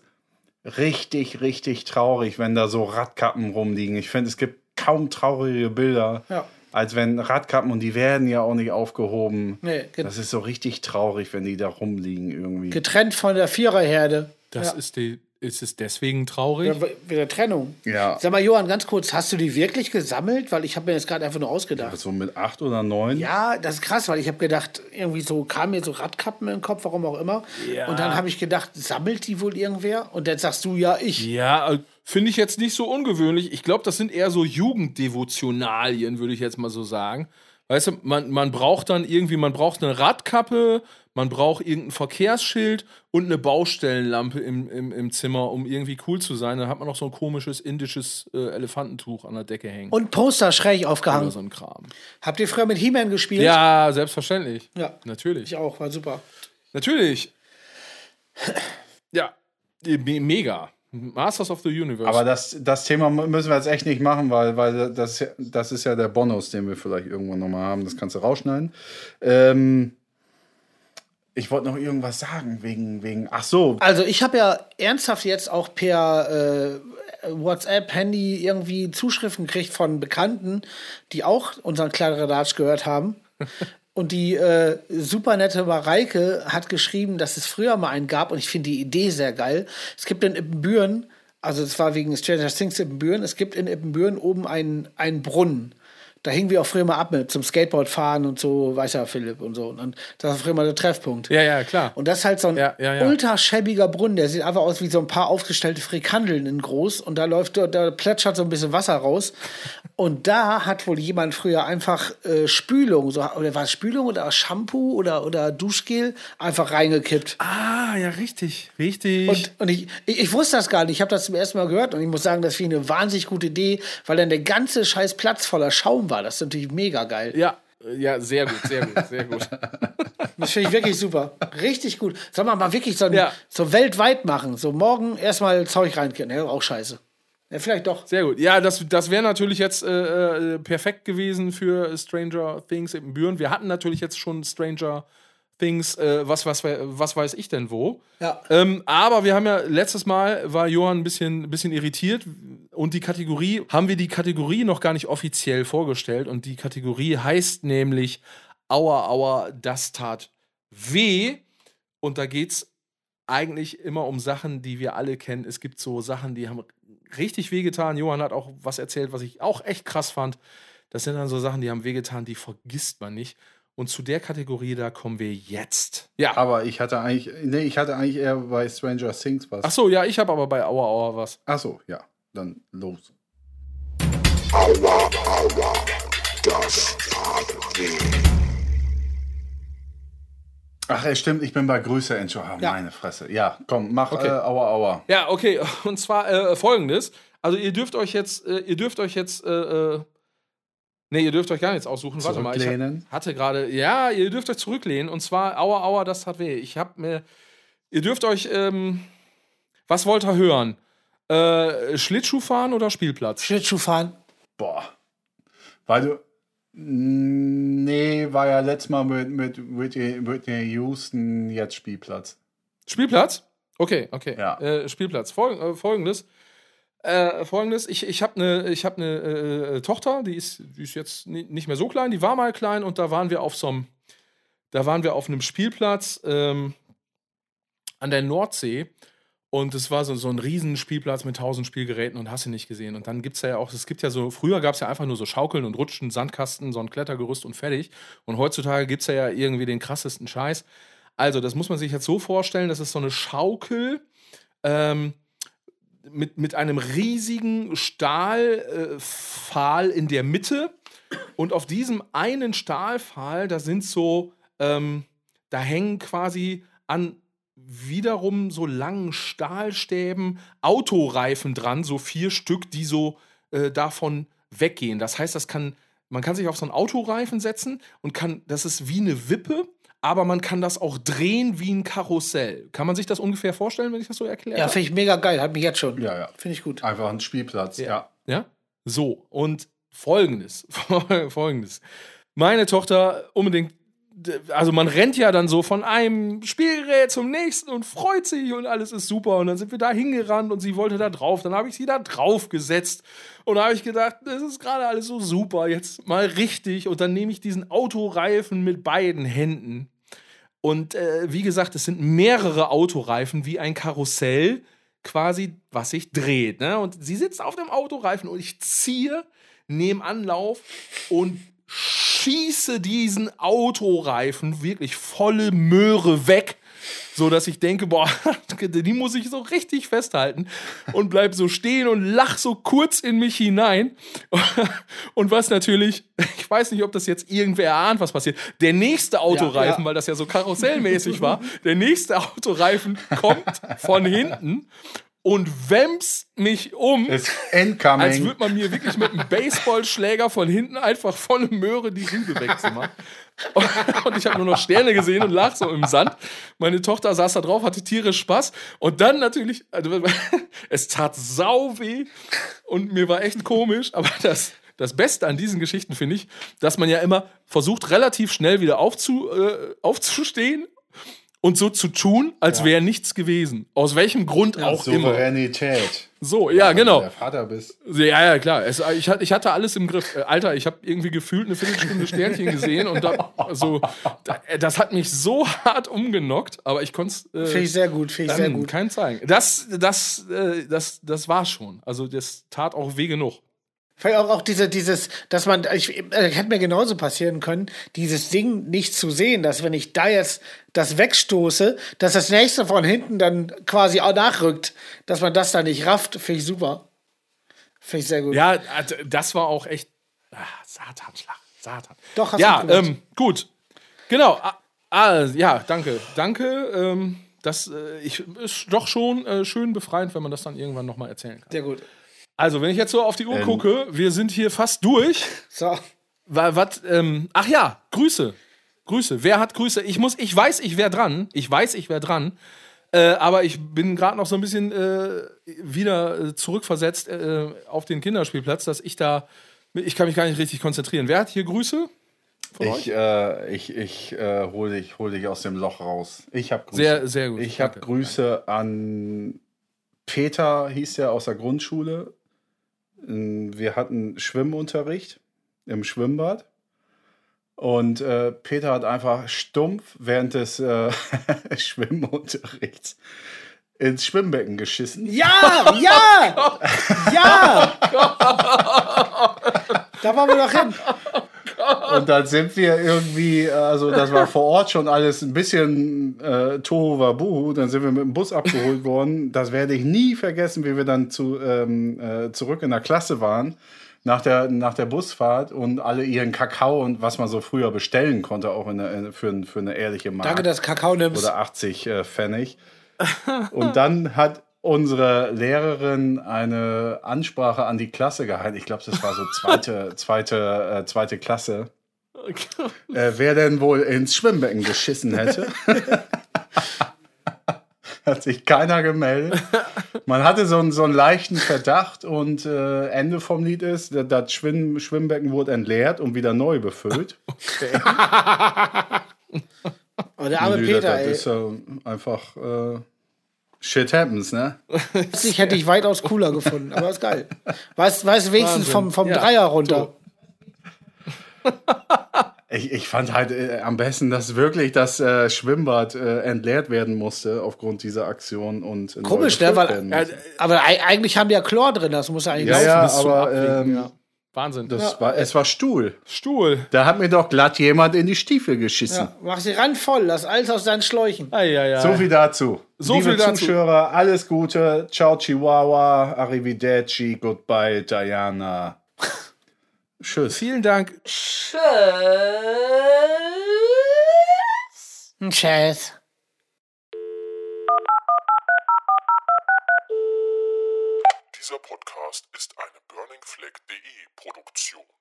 richtig, richtig traurig, wenn da so Radkappen rumliegen. Ich finde, es gibt kaum traurige Bilder, Ja. als wenn Radkappen, und die werden ja auch nicht aufgehoben. Nee, Das ist so richtig traurig, wenn die da rumliegen irgendwie. Getrennt von der Viererherde. Das ja. ist, die, ist es deswegen traurig? Ja, wieder Trennung. Ja. Sag mal, Johann, ganz kurz, hast du die wirklich gesammelt? Weil ich habe mir jetzt gerade einfach nur ausgedacht. So mit acht oder neun? Ja, das ist krass, weil ich habe gedacht, irgendwie so kamen mir so Radkappen im Kopf, warum auch immer. Ja. Und dann habe ich gedacht, sammelt die wohl irgendwer? Und dann sagst du, ja, ich. Ja, äh, finde ich jetzt nicht so ungewöhnlich. Ich glaube, das sind eher so Jugenddevotionalien, würde ich jetzt mal so sagen. Weißt du, man, man braucht dann irgendwie, man braucht eine Radkappe, man braucht irgendein Verkehrsschild und eine Baustellenlampe im, im, im Zimmer, um irgendwie cool zu sein. Dann hat man noch so ein komisches indisches äh, Elefantentuch an der Decke hängen. Und Poster schräg oder aufgehangen. so ein Kram. Habt ihr früher mit He-Man gespielt? Ja, selbstverständlich. Ja. Natürlich. Ich auch, war super. Natürlich. Ja, me- mega. Masters of the Universe. Aber das, das Thema müssen wir jetzt echt nicht machen, weil, weil das, das ist ja der Bonus, den wir vielleicht irgendwann nochmal haben. Das kannst du rausschneiden. Ähm, ich wollte noch irgendwas sagen wegen, wegen. Ach so, Also ich habe ja ernsthaft jetzt auch per äh, WhatsApp, Handy irgendwie Zuschriften gekriegt von Bekannten, die auch unseren Kladderadatsch gehört haben. <laughs> Und die äh, super nette Mareike hat geschrieben, dass es früher mal einen gab und ich finde die Idee sehr geil. Es gibt in Ippenbüren, also es war wegen Stranger Things Ippenbüren, es gibt in Ippenbüren oben einen, einen Brunnen. Da hingen wir auch früher mal ab mit zum Skateboard fahren und so, weiß ja Philipp und so. Und das war früher mal der Treffpunkt. ja, ja, klar. Und das ist halt so ein Ja, ja, ja. ultra schäbiger Brunnen. Der sieht einfach aus wie so ein paar aufgestellte Frikandeln in groß. Und da läuft, da plätschert so ein bisschen Wasser raus. Und da hat wohl jemand früher einfach äh, Spülung, so, oder war es Spülung oder Shampoo oder, oder Duschgel einfach reingekippt. Ah, ja, richtig. Richtig. Und, und ich, ich, ich wusste das gar nicht. Ich habe das zum ersten Mal gehört und ich muss sagen, das finde ich eine wahnsinnig gute Idee, weil dann der ganze scheiß Platz voller Schaum war. Das ist natürlich mega geil. ja, ja, sehr gut, sehr gut, sehr gut. <laughs> Das finde ich wirklich super. Richtig gut. Soll man mal wirklich so, ein, Ja. so weltweit machen. So morgen erstmal Zeug reinkippen. Ja, auch scheiße. Ja, vielleicht doch. Sehr gut. Ja, das, das wäre natürlich jetzt äh, äh, perfekt gewesen für Stranger Things in Büren. Wir hatten natürlich jetzt schon Stranger Things, äh, was, was, was weiß ich denn wo. Ja. Ähm, aber wir haben ja letztes Mal war Johann ein bisschen, bisschen irritiert und die Kategorie, haben wir die Kategorie noch gar nicht offiziell vorgestellt und die Kategorie heißt nämlich Aua, Aua, das tat weh. Und da geht es eigentlich immer um Sachen, die wir alle kennen. Es gibt so Sachen, die haben richtig wehgetan. Johann hat auch was erzählt, was ich auch echt krass fand. Das sind dann so Sachen, die haben wehgetan, die vergisst man nicht. Und zu der Kategorie, da kommen wir jetzt. Ja. aber ich hatte eigentlich, nee, ich hatte eigentlich eher bei Stranger Things was. Ach so, ja, ich habe aber bei Aua Aua was. Ach so, ja, dann los. Aua, aua, das tat weh. Ach, es stimmt, ich bin bei Grüße Entschuldigung. Ja. Meine Fresse. Ja, komm, mach Okay. äh, Aua, Aua. Ja, okay. Und zwar äh, folgendes. Also ihr dürft euch jetzt, äh, ihr dürft euch jetzt, äh, äh, nee, ihr dürft euch gar nichts aussuchen. Warte mal, ich hatte gerade, ja, ihr dürft euch zurücklehnen. Und zwar, aua, aua, das tat weh. Ich hab mir, ihr dürft euch, ähm, was wollt ihr hören? Äh, Schlittschuh fahren oder Spielplatz? Schlittschuh fahren. Boah. Weil du. Nee, war ja letztes Mal mit, mit Whitney Houston jetzt Spielplatz. Spielplatz? Okay, okay. Ja. Äh, Spielplatz. Folg äh, folgendes. Äh, folgendes, ich, ich habe eine hab ne, äh, Tochter, die ist, die ist jetzt ni- nicht mehr so klein, die war mal klein und da waren wir auf so einem, da waren wir auf einem Spielplatz ähm, an der Nordsee und es war so, so ein riesen Spielplatz mit tausend Spielgeräten und hast du nicht gesehen. Und dann gibt es ja auch, es gibt ja so, früher gab es ja einfach nur so Schaukeln und Rutschen, Sandkasten, so ein Klettergerüst und fertig. Und heutzutage gibt es ja irgendwie den krassesten Scheiß. Also, das muss man sich jetzt so vorstellen, das ist so eine Schaukel ähm, mit, mit einem riesigen Stahlpfahl äh, in der Mitte. Und auf diesem einen Stahlpfahl, da sind so, ähm, da hängen quasi an wiederum so langen Stahlstäben Autoreifen dran, so vier Stück, die so äh, davon weggehen. Das heißt, das kann man kann sich auf so einen Autoreifen setzen und kann, das ist wie eine Wippe, aber man kann das auch drehen wie ein Karussell. Kann man sich das ungefähr vorstellen, wenn ich das so erkläre? Ja, finde ich mega geil. Hat mich jetzt schon. Ja, ja. Finde ich gut. Einfach ein Spielplatz, ja. Ja? So, und folgendes, <laughs> folgendes. Meine Tochter unbedingt, also man rennt ja dann so von einem Spielgerät zum nächsten und freut sich und alles ist super. Und dann sind wir da hingerannt und sie wollte da drauf. Dann habe ich sie da drauf gesetzt und habe ich gedacht, das ist gerade alles so super, jetzt mal richtig. Und dann nehme ich diesen Autoreifen mit beiden Händen. Und äh, wie gesagt, es sind mehrere Autoreifen wie ein Karussell quasi, was sich dreht. Ne? Und sie sitzt auf dem Autoreifen und ich ziehe, nehme Anlauf und schieße diesen Autoreifen wirklich volle Möhre weg, so dass ich denke, boah, <laughs> die muss ich so richtig festhalten und bleib so stehen und lach so kurz in mich hinein. <laughs> Und was natürlich, ich weiß nicht, ob das jetzt irgendwer ahnt, was passiert. Der nächste Autoreifen, ja. weil das ja so karussellmäßig war, der nächste Autoreifen kommt von hinten und wämst mich um. Ist incoming. Als würde man mir wirklich mit einem Baseballschläger von hinten einfach volle Möhre die Rübe wegzumachen. <laughs> Und ich habe nur noch Sterne gesehen und lag so im Sand. Meine Tochter saß da drauf, hatte tierisch Spaß. Und dann natürlich, also, <laughs> es tat sau weh und mir war echt komisch, aber das, das Beste an diesen Geschichten finde ich, dass man ja immer versucht, relativ schnell wieder aufzu, äh, aufzustehen und so zu tun, als wäre nichts gewesen. Aus welchem Grund auch immer. Souveränität. So, ja, du genau. der Vater bist. Ja, ja, klar. Es, ich, hatte- ich hatte alles im Griff. Äh, Alter, ich habe irgendwie gefühlt eine Viertelstunde Sternchen gesehen und da, so, äh, das hat mich so hart umgenockt, aber ich konnte es Finde äh, ich sehr gut. Finde ich sehr gut. kein zeigen. Das, das, äh, das, das war schon. Also das tat auch weh genug. Vielleicht auch, auch diese, dieses, dass man, ich, äh, hätte mir genauso passieren können, dieses Ding nicht zu sehen, dass wenn ich da jetzt das wegstoße, dass das nächste von hinten dann quasi auch nachrückt, dass man das dann nicht rafft, finde ich super. Finde ich sehr gut. Ja, äh, das war auch echt ah, Satanschlag. Satan. Doch, hast ja, du gemacht. ähm, gut. Genau. Ah, ja, danke. Danke. Ähm, das äh, ich, ist doch schon äh, schön befreiend, wenn man das dann irgendwann nochmal erzählen kann. Sehr gut. Also, wenn ich jetzt so auf die Uhr Ähm. gucke, wir sind hier fast durch. <laughs> So. Wa- wat, ähm, ach ja, Grüße. Grüße. Wer hat Grüße? Ich muss, ich weiß, ich wäre dran. Ich weiß, ich wäre dran. Äh, aber ich bin gerade noch so ein bisschen äh, wieder äh, zurückversetzt äh, auf den Kinderspielplatz, dass ich da, ich kann mich gar nicht richtig konzentrieren. Wer hat hier Grüße? Ich, äh, ich, ich äh, hol, dich, hol dich aus dem Loch raus. Ich habe Grüße. Sehr, sehr gut. Ich habe. Grüße an Peter, hieß der aus der Grundschule. Ähm, Wir hatten Schwimmunterricht im Schwimmbad. Und äh, Peter hat einfach stumpf während des äh, <laughs> Schwimmunterrichts ins Schwimmbecken geschissen. Ja, ja, <laughs> ja. da wollen wir doch hin. Und dann sind wir irgendwie, also das war vor Ort schon alles ein bisschen äh, Tohu Wabuhu. Dann sind wir mit dem Bus abgeholt worden. Das werde ich nie vergessen, wie wir dann zu, ähm, äh, zurück in der Klasse waren. Nach der, nach der Busfahrt und alle ihren Kakao und was man so früher bestellen konnte, auch in der, für, für eine ehrliche Mark. Danke, dass Kakao nimmst. oder 80 äh, Pfennig. Und dann hat unsere Lehrerin eine Ansprache an die Klasse gehalten. Ich glaube, das war so zweite, <laughs> zweite, äh, zweite Klasse. Äh, wer denn wohl ins Schwimmbecken geschissen hätte. <laughs> Hat sich keiner gemeldet. Man hatte so einen, so einen leichten Verdacht und äh, Ende vom Lied ist, das- Schwimm, Schwimmbecken wurde entleert und wieder neu befüllt. <laughs> Oh, der arme Nö, Peter, das, ey. das ist ja einfach äh, shit happens, ne? <laughs> Ich hätte ich weitaus cooler gefunden, aber ist geil. Weißt weißt du wenigstens Wahnsinn. vom, vom Ja, Dreier runter. <laughs> Ich, ich fand halt äh, am besten, dass wirklich das äh, Schwimmbad äh, entleert werden musste aufgrund dieser Aktion und Komisch, ne? Weil, musste. aber ei- eigentlich haben die ja Chlor drin, das muss eigentlich Ja, laufen. ja, aber ähm, ja. Wahnsinn. das war, es war Stuhl. Stuhl. Da hat mir doch glatt jemand in die Stiefel geschissen. Ja, mach sie ran voll, lass alles aus deinen Schläuchen. Ei, ei, ei. So viel dazu. So Liebe viel dazu. Zuschauer, alles Gute. Ciao, Chihuahua. Arrivederci. Goodbye, Diana. Tschüss. Vielen Dank. Tschüss. Tschüss. Dieser Podcast ist eine burningfleck.de Produktion.